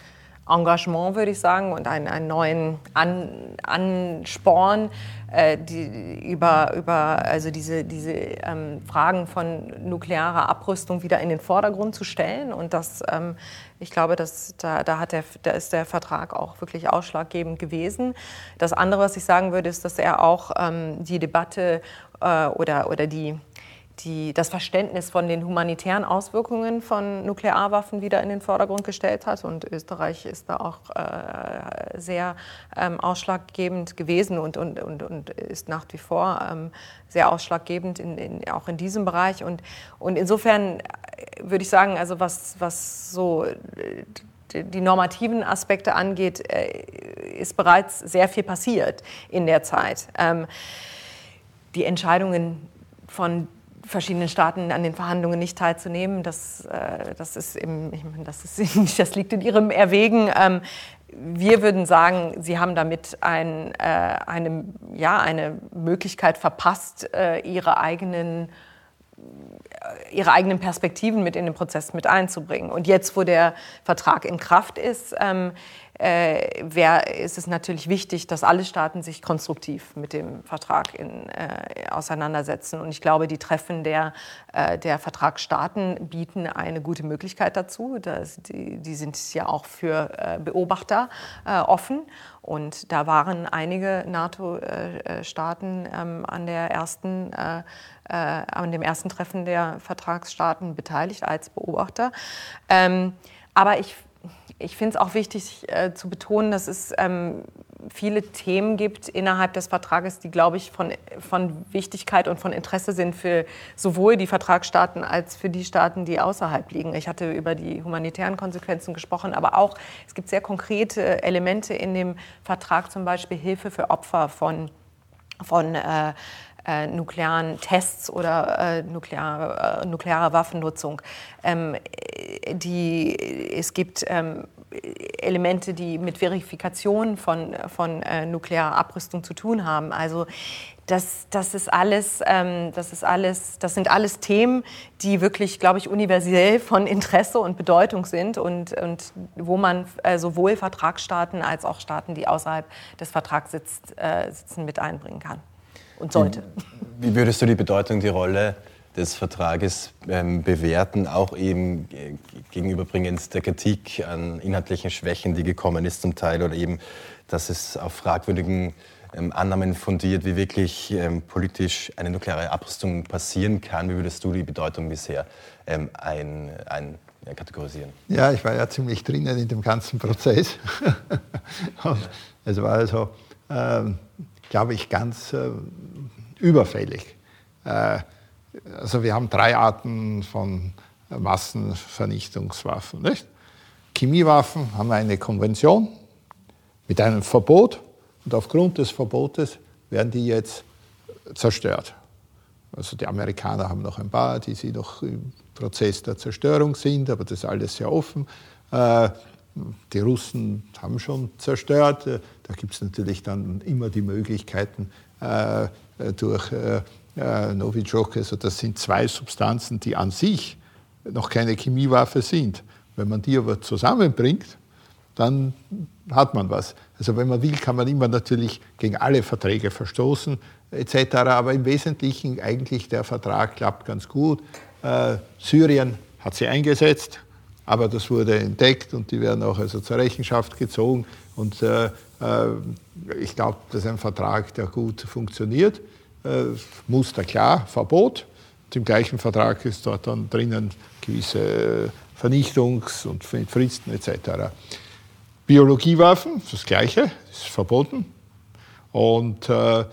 Engagement, würde ich sagen, und einen, einen neuen An Ansporn, äh, die, über, über also diese, diese ähm, Fragen von nuklearer Abrüstung wieder in den Vordergrund zu stellen. Und das, ähm, ich glaube, dass, da, da, hat der, da ist der Vertrag auch wirklich ausschlaggebend gewesen. Das andere, was ich sagen würde, ist, dass er auch ähm, die Debatte äh, oder, oder die, die, das Verständnis von den humanitären Auswirkungen von Nuklearwaffen wieder in den Vordergrund gestellt hat. Und Österreich ist da auch äh, sehr ähm, ausschlaggebend gewesen und, und, und, und ist nach wie vor ähm, sehr ausschlaggebend in, in, auch in diesem Bereich. Und, und insofern würde ich sagen, also was, was so die normativen Aspekte angeht, äh, ist bereits sehr viel passiert in der Zeit. Ähm, die Entscheidungen von verschiedenen Staaten an den Verhandlungen nicht teilzunehmen. Das, äh, das, ist, im, ich meine, das, ist, das liegt in ihrem Erwägen. Ähm, wir würden sagen, sie haben damit ein, äh, eine, ja, eine Möglichkeit verpasst, äh, ihre eigenen ihre eigenen Perspektiven mit in den Prozess mit einzubringen. Und jetzt, wo der Vertrag in Kraft ist, ähm, äh, wär, ist es natürlich wichtig, dass alle Staaten sich konstruktiv mit dem Vertrag in, äh, auseinandersetzen. Und ich glaube, die Treffen der, äh, der Vertragsstaaten bieten eine gute Möglichkeit dazu. Das, die, die, sind ja auch für äh, Beobachter äh, offen. Und da waren einige NATO-Staaten ähm, an, der ersten, äh, an dem ersten Treffen der Vertragsstaaten beteiligt als Beobachter. Ähm, aber ich ich finde es auch wichtig äh, zu betonen, dass es ähm, viele Themen gibt innerhalb des Vertrages, die, glaube ich, von, von Wichtigkeit und von Interesse sind für sowohl die Vertragsstaaten als für die Staaten, die außerhalb liegen. Ich hatte über die humanitären Konsequenzen gesprochen, aber auch es gibt sehr konkrete Elemente in dem Vertrag, zum Beispiel Hilfe für Opfer von, von äh, äh, nuklearen Tests oder äh, nukleare, äh, nukleare Waffennutzung. Ähm, die, es gibt ähm, Elemente, die mit Verifikation von, von äh, nuklearer Abrüstung zu tun haben. Also das, das, ist alles, ähm, das ist alles, das sind alles Themen, die wirklich, glaube ich, universell von Interesse und Bedeutung sind und, und wo man äh, sowohl Vertragsstaaten als auch Staaten, die außerhalb des Vertrags sitzt, äh, sitzen, mit einbringen kann und sollte. Wie würdest du die Bedeutung, die Rolle des Vertrages ähm, bewerten, auch eben gegenüberbringend der Kritik an inhaltlichen Schwächen, die gekommen ist zum Teil, oder eben, dass es auf fragwürdigen ähm, Annahmen fundiert, wie wirklich ähm, politisch eine nukleare Abrüstung passieren kann. Wie würdest du die Bedeutung bisher ähm, ein, ein ja, kategorisieren? Ja, ich war ja ziemlich drinnen in dem ganzen Prozess. es war also, ähm, glaube ich, ganz äh, überfällig. Äh, also wir haben drei Arten von Massenvernichtungswaffen. Nicht? Chemiewaffen haben eine Konvention mit einem Verbot und aufgrund des Verbotes werden die jetzt zerstört. Also die Amerikaner haben noch ein paar, die sie noch im Prozess der Zerstörung sind, aber das ist alles sehr offen. Äh, die Russen haben schon zerstört. Äh, da gibt es natürlich dann immer die Möglichkeiten äh, durch Novichok. Also das sind zwei Substanzen, die an sich noch keine Chemiewaffe sind. Wenn man die aber zusammenbringt, dann hat man was. Also wenn man will, kann man immer natürlich gegen alle Verträge verstoßen etc. Aber im Wesentlichen eigentlich der Vertrag klappt ganz gut. Äh, Syrien hat sie eingesetzt, aber das wurde entdeckt und die werden auch also zur Rechenschaft gezogen. Und äh, äh, ich glaube, das ist ein Vertrag, der gut funktioniert. Äh, Muster klar, Verbot. Und Im gleichen Vertrag ist dort dann drinnen gewisse Vernichtungs- und Fristen etc. Biologiewaffen, das Gleiche, ist verboten. Und äh, äh,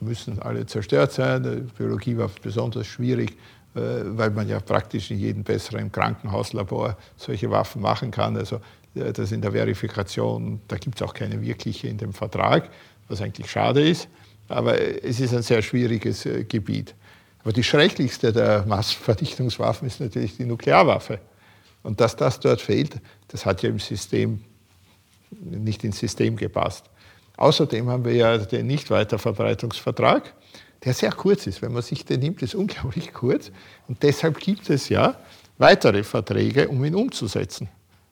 müssen alle zerstört sein. Biologiewaffen besonders schwierig äh, weil man ja praktisch in jedem besseren Krankenhauslabor solche Waffen machen kann. Also äh, das in der Verifikation, da gibt es auch keine wirkliche in dem Vertrag, was eigentlich schade ist. Aber es ist ein sehr schwieriges äh, Gebiet. Aber die schrecklichste der Massenvernichtungswaffen ist natürlich die Nuklearwaffe. Und dass das dort fehlt, das hat ja im System nicht ins System gepasst. Außerdem haben wir ja den Nichtweiterverbreitungsvertrag der sehr kurz ist. Wenn man sich den nimmt, ist unglaublich kurz. Und deshalb gibt es ja weitere Verträge, um ihn umzusetzen.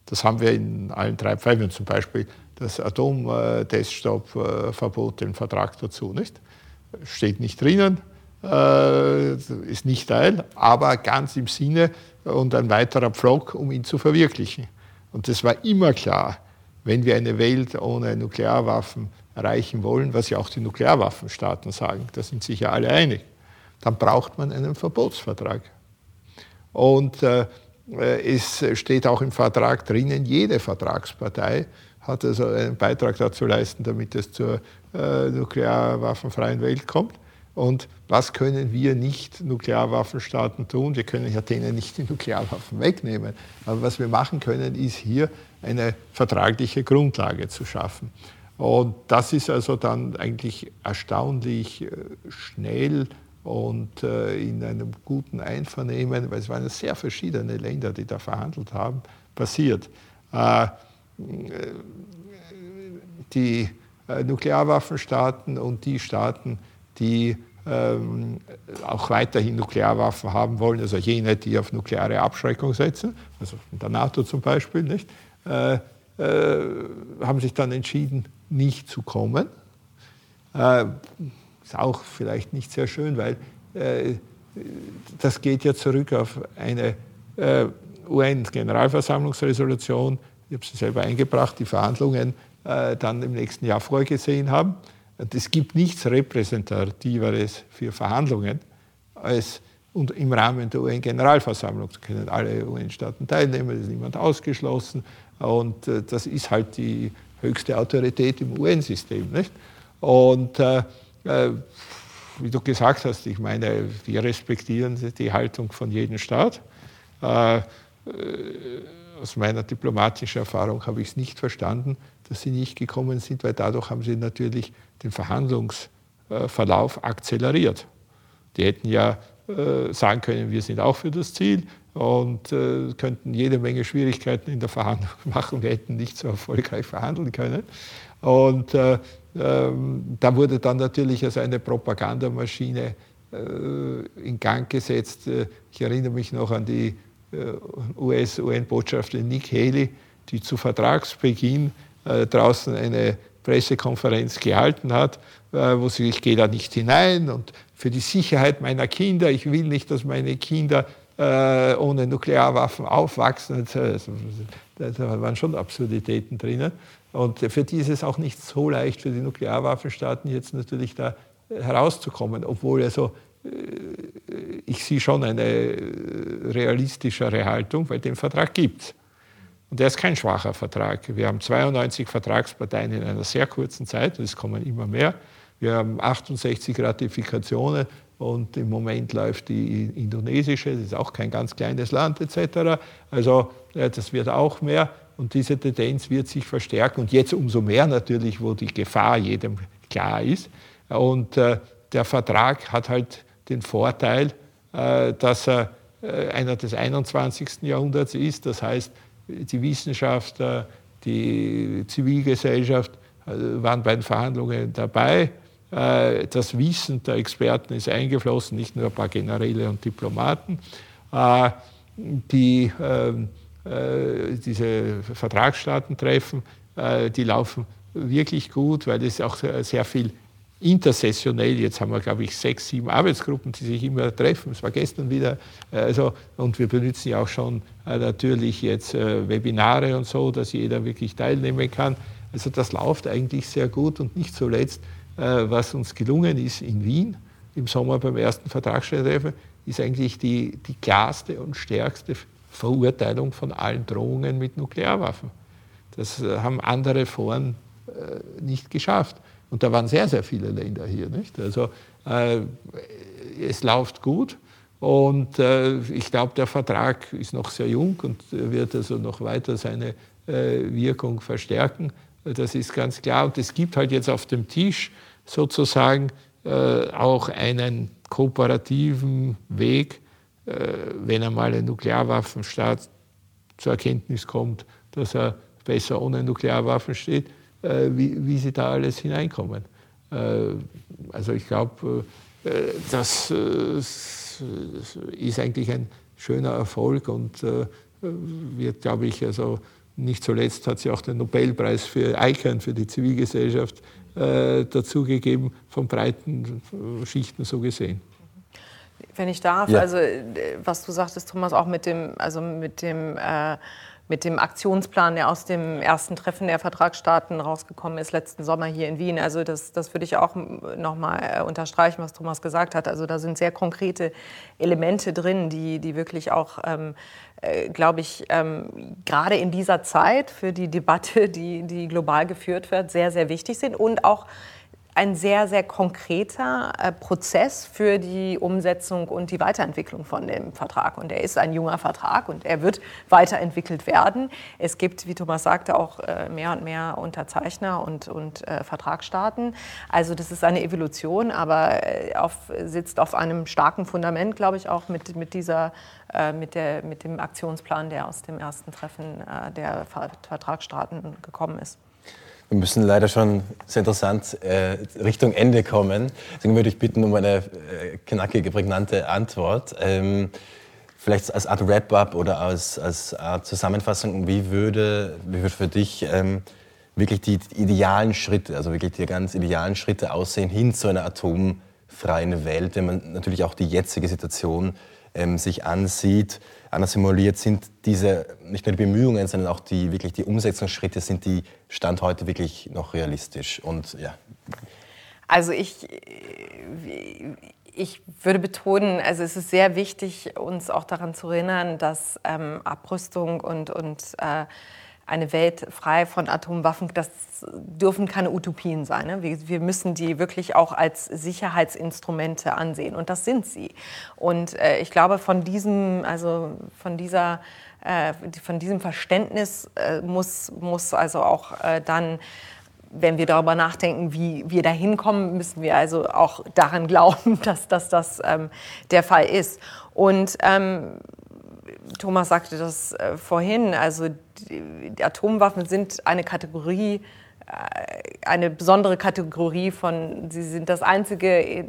Das haben wir in allen drei Pfeilen, zum Beispiel das Atomteststoppverbot, den Vertrag dazu, nicht? Steht nicht drinnen, äh, ist nicht Teil, aber ganz im Sinne und ein weiterer Pflock, um ihn zu verwirklichen. Und das war immer klar, wenn wir eine Welt ohne Nuklearwaffen erreichen wollen, was ja auch die Nuklearwaffenstaaten sagen, da sind sich ja alle einig, dann braucht man einen Verbotsvertrag. Und äh, es steht auch im Vertrag drinnen, jede Vertragspartei hat also einen Beitrag dazu leisten, damit es zur äh, nuklearwaffenfreien Welt kommt. Und was können wir nicht Nuklearwaffenstaaten tun? Wir können ja denen nicht die Nuklearwaffen wegnehmen. Aber was wir machen können, ist hier eine vertragliche Grundlage zu schaffen. Und das ist also dann eigentlich erstaunlich äh, schnell und äh, in einem guten Einvernehmen, weil es waren sehr verschiedene Länder, die da verhandelt haben, passiert. Äh, die Nuklearwaffenstaaten und die Staaten, die ähm, auch weiterhin Nuklearwaffen haben wollen, also jene, die auf nukleare Abschreckung setzen, also in der NATO zum Beispiel, nicht, äh, haben sich dann entschieden, nicht zu kommen. Äh, ist auch vielleicht nicht sehr schön, weil äh, das geht ja zurück auf eine äh, UN-Generalversammlungsresolution, ich habe sie selber eingebracht, die Verhandlungen äh, dann im nächsten Jahr vorgesehen haben. Es gibt nichts Repräsentativeres für Verhandlungen als und im Rahmen der UN-Generalversammlung können alle UN-Staaten teilnehmen, es ist niemand ausgeschlossen. Und äh, das ist halt die höchste Autorität im UN-System. Und äh, äh, wie du gesagt hast, ich meine, wir respektieren die Haltung von jedem Staat. Äh, äh aus meiner diplomatischen Erfahrung habe ich es nicht verstanden, dass sie nicht gekommen sind, weil dadurch haben sie natürlich den Verhandlungsverlauf akzeleriert. Die hätten ja sagen können, wir sind auch für das Ziel und äh, könnten jede Menge Schwierigkeiten in der Verhandlung machen. Wir hätten nicht so erfolgreich verhandeln können. Und äh, ähm, da wurde dann natürlich also eine Propagandamaschine äh, in Gang gesetzt. Äh, ich erinnere mich noch an die äh, US-UN-Botschafterin Nick Haley, die zu Vertragsbeginn draußen eine Pressekonferenz gehalten hat, wo sie, ich gehe da nicht hinein und für die Sicherheit meiner Kinder. Ich will nicht, dass meine Kinder äh, ohne Nuklearwaffen aufwachsen. Da waren schon Absurditäten drinnen. Und für die ist es auch nicht so leicht für die Nuklearwaffenstaaten jetzt natürlich da herauszukommen, obwohl also äh, ich sehe schon eine realistischere Haltung, weil den Vertrag gibt es. Und der ist kein schwacher Vertrag. Wir haben 92 Vertragsparteien in einer sehr kurzen Zeit, es kommen immer mehr. Wir haben 68 Ratifikationen und im Moment läuft die indonesische, das ist auch kein ganz kleines Land etc. Also das wird auch mehr und diese Tendenz wird sich verstärken und jetzt umso mehr natürlich, wo die Gefahr jedem klar ist. Und äh, der Vertrag hat halt den Vorteil, äh, dass er äh, einer des 21. Jahrhunderts ist. Das heißt, die Wissenschaft, die Zivilgesellschaft waren bei den Verhandlungen dabei. Äh, das Wissen der Experten ist eingeflossen, nicht nur ein paar Generäle und Diplomaten. Äh, die, ähm, äh, diese Vertragsstaatentreffen, die laufen wirklich gut, weil es auch sehr viel intersessionell, jetzt haben wir, glaube ich, sechs, sieben Arbeitsgruppen, die sich immer treffen. Es war gestern wieder. Also, und wir benutzen ja auch schon natürlich jetzt Webinare und so, dass jeder wirklich teilnehmen kann. Also das läuft eigentlich sehr gut und nicht zuletzt was uns gelungen ist in Wien im Sommer beim ersten Vertragsstellertreffen, ist eigentlich die, die klarste und stärkste Verurteilung von allen Drohungen mit Nuklearwaffen. Das äh, haben andere Foren äh, nicht geschafft. Und da waren sehr, sehr viele Länder hier. Nicht? Also äh, es läuft gut. Und äh, ich glaube, der Vertrag ist noch sehr jung und wird also noch weiter seine äh, Wirkung verstärken. Das ist ganz klar. Und es gibt halt jetzt auf dem Tisch sozusagen äh, auch einen kooperativen Weg, äh, wenn einmal ein Nuklearwaffenstaat zur Erkenntnis kommt, dass er besser ohne Nuklearwaffen steht, äh, wie, wie, sie da alles hineinkommen. Äh, also ich glaube, äh, das äh, ist eigentlich ein schöner Erfolg und wird, glaube ich, also nicht zuletzt hat sie auch den Nobelpreis für ICANN, für die Zivilgesellschaft, äh, dazugegeben, von breiten Schichten so gesehen. Wenn ich darf, ja. also äh, was du sagtest, Thomas, auch mit dem, also mit dem äh, mit dem Aktionsplan, der aus dem ersten Treffen der Vertragsstaaten rausgekommen ist, letzten Sommer hier in Wien. Also das, das würde ich auch noch mal äh, unterstreichen, was Thomas gesagt hat. Also da sind sehr konkrete Elemente drin, die, die wirklich auch, ähm, äh, glaube ich, ähm, gerade in dieser Zeit für die Debatte, die, die global geführt wird, sehr, sehr wichtig sind und auch ein sehr, sehr konkreter äh, Prozess für die Umsetzung und die Weiterentwicklung von dem Vertrag. Und er ist ein junger Vertrag und er wird weiterentwickelt werden. Es gibt, wie Thomas sagte, auch äh, mehr und mehr Unterzeichner und, und äh, Vertragsstaaten. Also das ist eine Evolution, aber äh, auf, sitzt auf einem starken Fundament, glaube ich, auch mit, mit, dieser, äh, mit, der, mit dem Aktionsplan, der aus dem ersten Treffen äh, der Vertragsstaaten gekommen ist. Wir müssen leider schon sehr interessant äh, Richtung Ende kommen. Deswegen würde ich bitten um eine äh, knackige, prägnante Antwort. Ähm, vielleicht als Art Wrap-up oder als, als Art Zusammenfassung, wie würde, wie würde für dich ähm, wirklich die idealen Schritte, also wirklich die ganz idealen Schritte aussehen hin zu einer atomfreien Welt, wenn man natürlich auch die jetzige Situation ähm, sich ansieht, anders simuliert, sind diese nicht nur die Bemühungen, sondern auch die wirklich die Umsetzungsschritte, sind die Stand heute wirklich noch realistisch und ja. Also ich, ich würde betonen, also es ist sehr wichtig, uns auch daran zu erinnern, dass ähm, Abrüstung und, und äh, eine Welt frei von Atomwaffen, das dürfen keine Utopien sein. Ne? Wir, wir, müssen die wirklich auch als Sicherheitsinstrumente ansehen und das sind sie. Und äh, ich glaube, von diesem, also von dieser äh, von diesem Verständnis äh, muss, muss also auch äh, dann wenn wir darüber nachdenken, wie wir da hinkommen, müssen wir also auch daran glauben, dass, dass das ähm, der Fall ist. Und ähm, Thomas sagte das äh, vorhin, also die, die Atomwaffen sind eine Kategorie, äh, eine besondere Kategorie von, sie sind das einzige äh,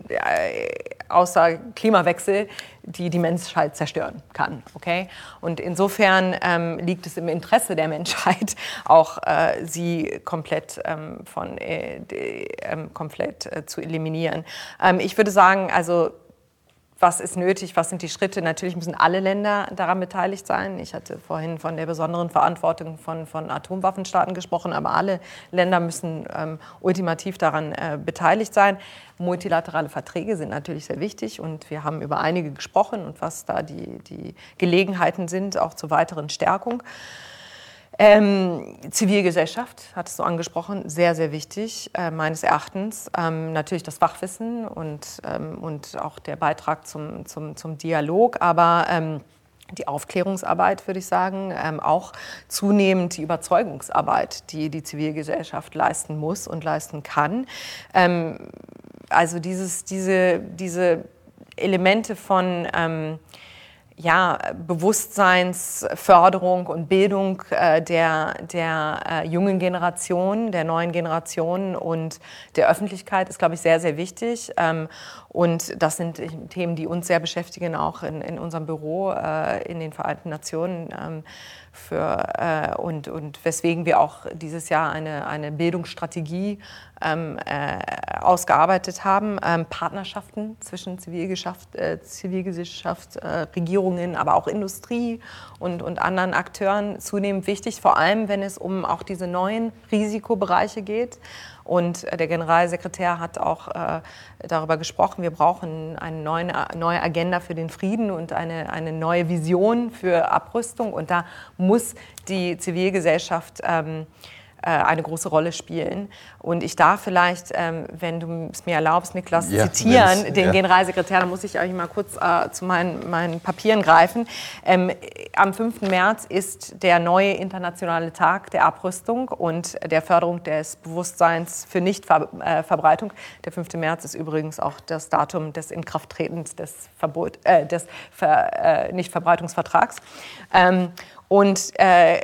außer Klimawechsel, die die Menschheit zerstören kann. Okay? Und insofern ähm, liegt es im Interesse der Menschheit, auch äh, sie komplett, ähm, von, äh, de, ähm, komplett äh, zu eliminieren. Ähm, ich würde sagen, also was ist nötig, was sind die Schritte. Natürlich müssen alle Länder daran beteiligt sein. Ich hatte vorhin von der besonderen Verantwortung von, von Atomwaffenstaaten gesprochen, aber alle Länder müssen ähm, ultimativ daran äh, beteiligt sein. Multilaterale Verträge sind natürlich sehr wichtig und wir haben über einige gesprochen und was da die, die Gelegenheiten sind, auch zur weiteren Stärkung. Ähm, Zivilgesellschaft, hattest du angesprochen, sehr, sehr wichtig, äh, meines Erachtens. Ähm, natürlich das Fachwissen und, ähm, und auch der Beitrag zum, zum, zum Dialog, aber ähm, die Aufklärungsarbeit, würde ich sagen, ähm, auch zunehmend die Überzeugungsarbeit, die die Zivilgesellschaft leisten muss und leisten kann. Ähm, also dieses, diese, diese Elemente von ja, Bewusstseinsförderung und Bildung äh, der, der äh, jungen Generation, der neuen Generation und der Öffentlichkeit ist, glaube ich, sehr, sehr wichtig. Ähm, und das sind Themen, die uns sehr beschäftigen, auch in, in unserem Büro äh, in den Vereinten Nationen. Ähm, für, äh, und, und weswegen wir auch dieses Jahr eine, eine Bildungsstrategie ähm, äh, ausgearbeitet haben. Ähm, Partnerschaften zwischen Zivilgesellschaft, äh, Zivilgesellschaft äh, Regierungen, aber auch Industrie und, und anderen Akteuren zunehmend wichtig, vor allem wenn es um auch diese neuen Risikobereiche geht. Und der Generalsekretär hat auch äh, darüber gesprochen, wir brauchen eine neue, neue Agenda für den Frieden und eine, eine neue Vision für Abrüstung. Und da muss die Zivilgesellschaft ähm, äh, eine große Rolle spielen. Und ich darf vielleicht, ähm, wenn du es mir erlaubst, Niklas, ja, zitieren, den ja. Generalsekretär, da muss ich euch mal kurz äh, zu meinen, meinen Papieren greifen. Ähm, am 5. März ist der neue internationale Tag der Abrüstung und der Förderung des Bewusstseins für Nichtverbreitung. Der 5. März ist übrigens auch das Datum des Inkrafttretens des, Verbot, äh, des Ver, äh, Nichtverbreitungsvertrags. Ähm, und äh,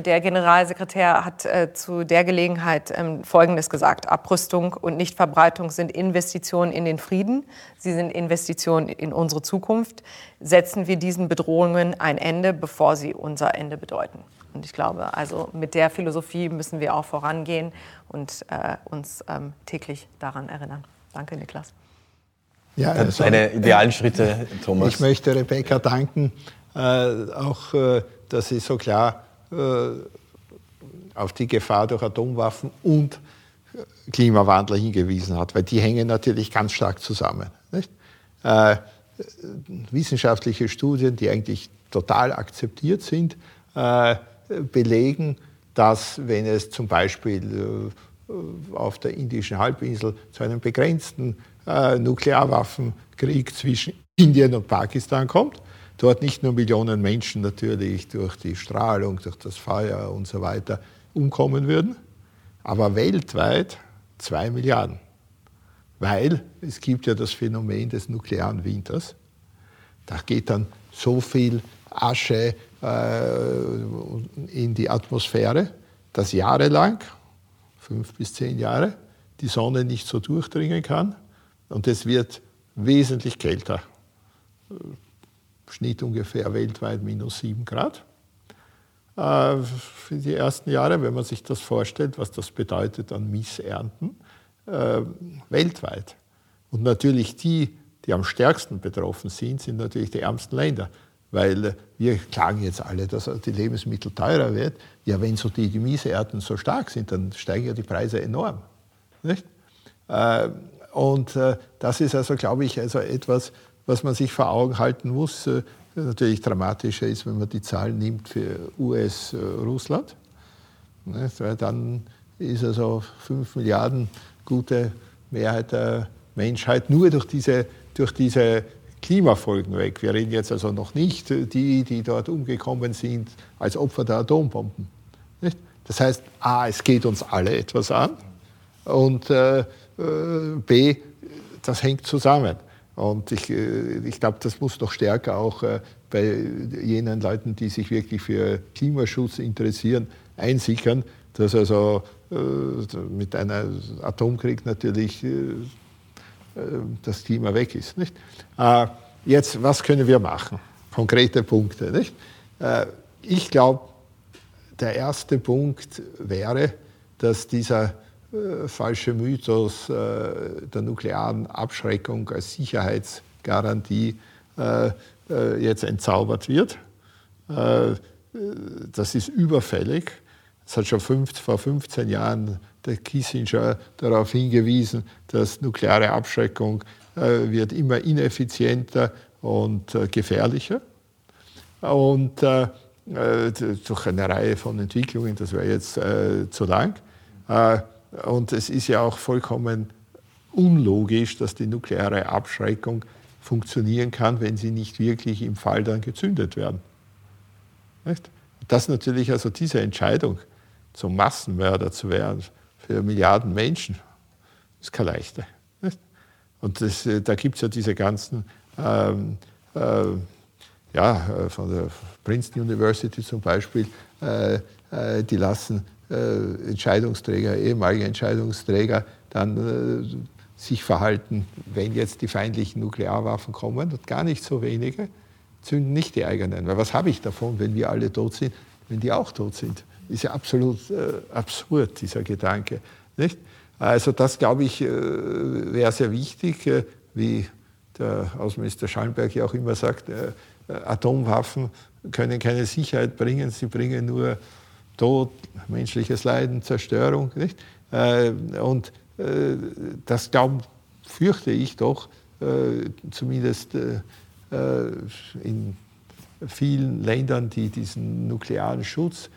der Generalsekretär hat äh, zu der Gelegenheit ähm, Folgendes gesagt. Abrüstung und Nichtverbreitung sind Investitionen in den Frieden. Sie sind Investitionen in unsere Zukunft. Setzen wir diesen Bedrohungen ein Ende, bevor sie unser Ende bedeuten. Und ich glaube, also mit der Philosophie müssen wir auch vorangehen und äh, uns ähm, täglich daran erinnern. Danke, Niklas. Ja, also, Deine idealen Schritte, Thomas. Ich möchte Rebecca danken, auch äh, dass sie so klar äh, auf die Gefahr durch Atomwaffen und Klimawandel hingewiesen hat, weil die hängen natürlich ganz stark zusammen. Äh, wissenschaftliche Studien, die eigentlich total akzeptiert sind, äh, belegen, dass wenn es zum Beispiel auf der indischen Halbinsel zu einem begrenzten äh, Nuklearwaffenkrieg zwischen Indien und Pakistan kommt. Dort nicht nur Millionen Menschen natürlich durch die Strahlung, durch das Feuer und so weiter umkommen würden, aber weltweit zwei Milliarden. Weil es gibt ja das Phänomen des nuklearen Winters. Da geht dann so viel Asche äh, in die Atmosphäre, dass jahrelang, fünf bis zehn Jahre, die Sonne nicht so durchdringen kann und es wird wesentlich kälter. Schnitt ungefähr weltweit minus sieben Grad äh, für die ersten Jahre, wenn man sich das vorstellt, was das bedeutet an Missernten äh, weltweit. Und natürlich die, die am stärksten betroffen sind, sind natürlich die ärmsten Länder. Weil äh, wir klagen jetzt alle, dass die Lebensmittel teurer werden. Ja, wenn so die, die Missernten so stark sind, dann steigen ja die Preise enorm. Nicht? Und das ist also, glaube ich, also etwas, was man sich vor Augen halten muss. Äh, natürlich dramatischer ist, wenn man die Zahlen nimmt für US-Russland. Ne, weil dann ist also 5 Milliarden gute Mehrheit der Menschheit nur durch diese, durch diese Klimafolgen weg. Wir reden jetzt also noch nicht die, die dort umgekommen sind als Opfer der Atombomben. Das heißt, A, es geht uns alle etwas an und äh, äh B, das hängt zusammen. Und ich, äh, ich glaube, das muss doch stärker auch äh, bei jenen Leuten, die sich wirklich für Klimaschutz interessieren, einsichern, dass also äh, mit einem Atomkrieg natürlich das Klima weg ist. Nicht? Jetzt, was können wir machen? Konkrete Punkte. Nicht? Ich glaube, der erste Punkt wäre, dass dieser falsche Mythos äh, der nuklearen Abschreckung als Sicherheitsgarantie äh, jetzt entzaubert wird. das ist überfällig. Es hat schon fünf, vor 15 Jahren der Kissinger darauf hingewiesen, dass nukleare Abschreckung wird immer ineffizienter und gefährlicher. Und durch eine Reihe von Entwicklungen, das wäre jetzt zu lang, und es ist ja auch vollkommen unlogisch, dass die nukleare Abschreckung funktionieren kann, wenn sie nicht wirklich im Fall dann gezündet werden. Nicht? Das natürlich, also diese Entscheidung, zum Massenmörder zu werden für Milliarden Menschen, ist keine leichte. Und das, äh, da gibt es ja diese ganzen, ähm, äh, ja, äh, von der Princeton University zum Beispiel, äh, äh, die lassen Entscheidungsträger, ehemalige Entscheidungsträger dann sich verhalten, wenn jetzt die feindlichen Nuklearwaffen kommen, und gar nicht so wenige, zünden nicht die eigenen. Weil was habe ich davon, wenn wir alle tot sind, wenn die auch tot sind? Ist ja absolut äh, absurd, dieser Gedanke. Nicht? Also das, glaube ich, äh, wäre sehr wichtig, äh, wie der Außenminister Schallenberg ja auch immer sagt, Atomwaffen können keine Sicherheit bringen, sie bringen nur Tod, menschliches Leiden, Zerstörung. Nicht? Äh, und äh, das glauben, fürchte ich doch, äh, zumindest in vielen Ländern, die diesen nuklearen Schutz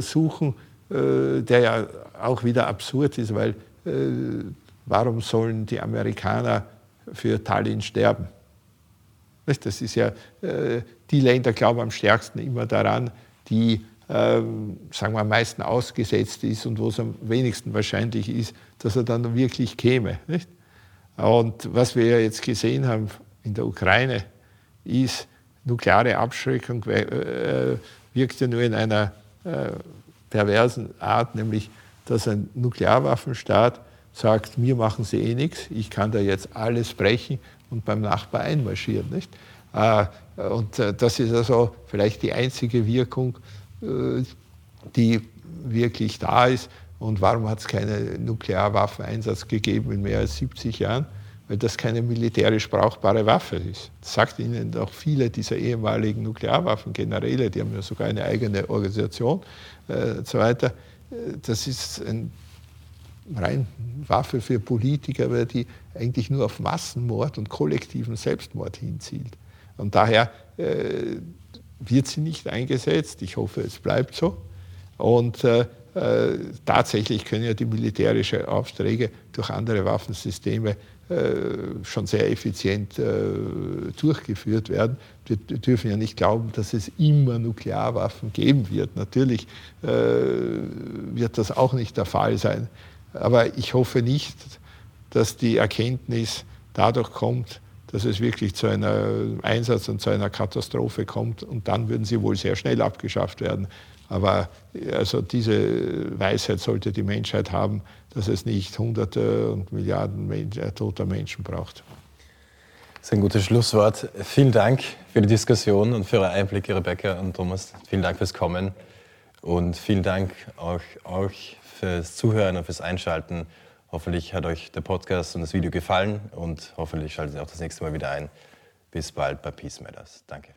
suchen, der ja auch wieder absurd ist, weil warum sollen die Amerikaner für Tallinn sterben? Das ist ja, die Länder glauben am stärksten immer daran, die ähm, sagen wir, am meisten ausgesetzt ist und wo es am wenigsten wahrscheinlich ist, dass er dann wirklich käme. Und was wir ja jetzt gesehen haben in der Ukraine, ist, nukleare Abschreckung äh, wirkt ja nur in einer äh, perversen Art, nämlich dass ein Nuklearwaffenstaat sagt, mir machen sie eh nichts, ich kann da jetzt alles brechen und beim Nachbar einmarschieren. Nicht? Äh, und das ist also vielleicht die einzige Wirkung, äh, die wirklich da ist. Und warum hat es keinen Nuklearwaffeneinsatz gegeben in mehr als 70 Jahren? Weil das keine militärisch brauchbare Waffe ist. Das sagt Ihnen auch viele dieser ehemaligen Nuklearwaffengeneräle, die haben ja sogar eine eigene Organisation äh, und so weiter. Äh, das ist eine rein Waffe für Politiker, weil die eigentlich nur auf Massenmord und kollektiven Selbstmord hinzielt. Und daher äh, wird sie nicht eingesetzt. Ich hoffe, es bleibt so. Und äh, äh, tatsächlich können ja die militärischen Aufträge durch andere Waffensysteme äh, schon sehr effizient äh, durchgeführt werden. Wir dürfen ja nicht glauben, dass es immer Nuklearwaffen geben wird. Natürlich äh, wird das auch nicht der Fall sein. Aber ich hoffe nicht, dass die Erkenntnis dadurch kommt, dass es wirklich zu einem Einsatz und zu einer Katastrophe kommt. Und dann würden sie wohl sehr schnell abgeschafft werden. Aber also diese Weisheit sollte die Menschheit haben, dass es nicht Hunderte und Milliarden Menschen, äh, toter Menschen braucht. Das ist ein gutes Schlusswort. Vielen Dank für die Diskussion und für Ihre Einblicke, Rebecca und Thomas. Vielen Dank fürs Kommen und vielen Dank auch euch fürs Zuhören und fürs Einschalten. Hoffentlich hat euch der Podcast und das Video gefallen und hoffentlich schaltet ihr auch das nächste Mal wieder ein. Bis bald bei Peace Matters. Danke.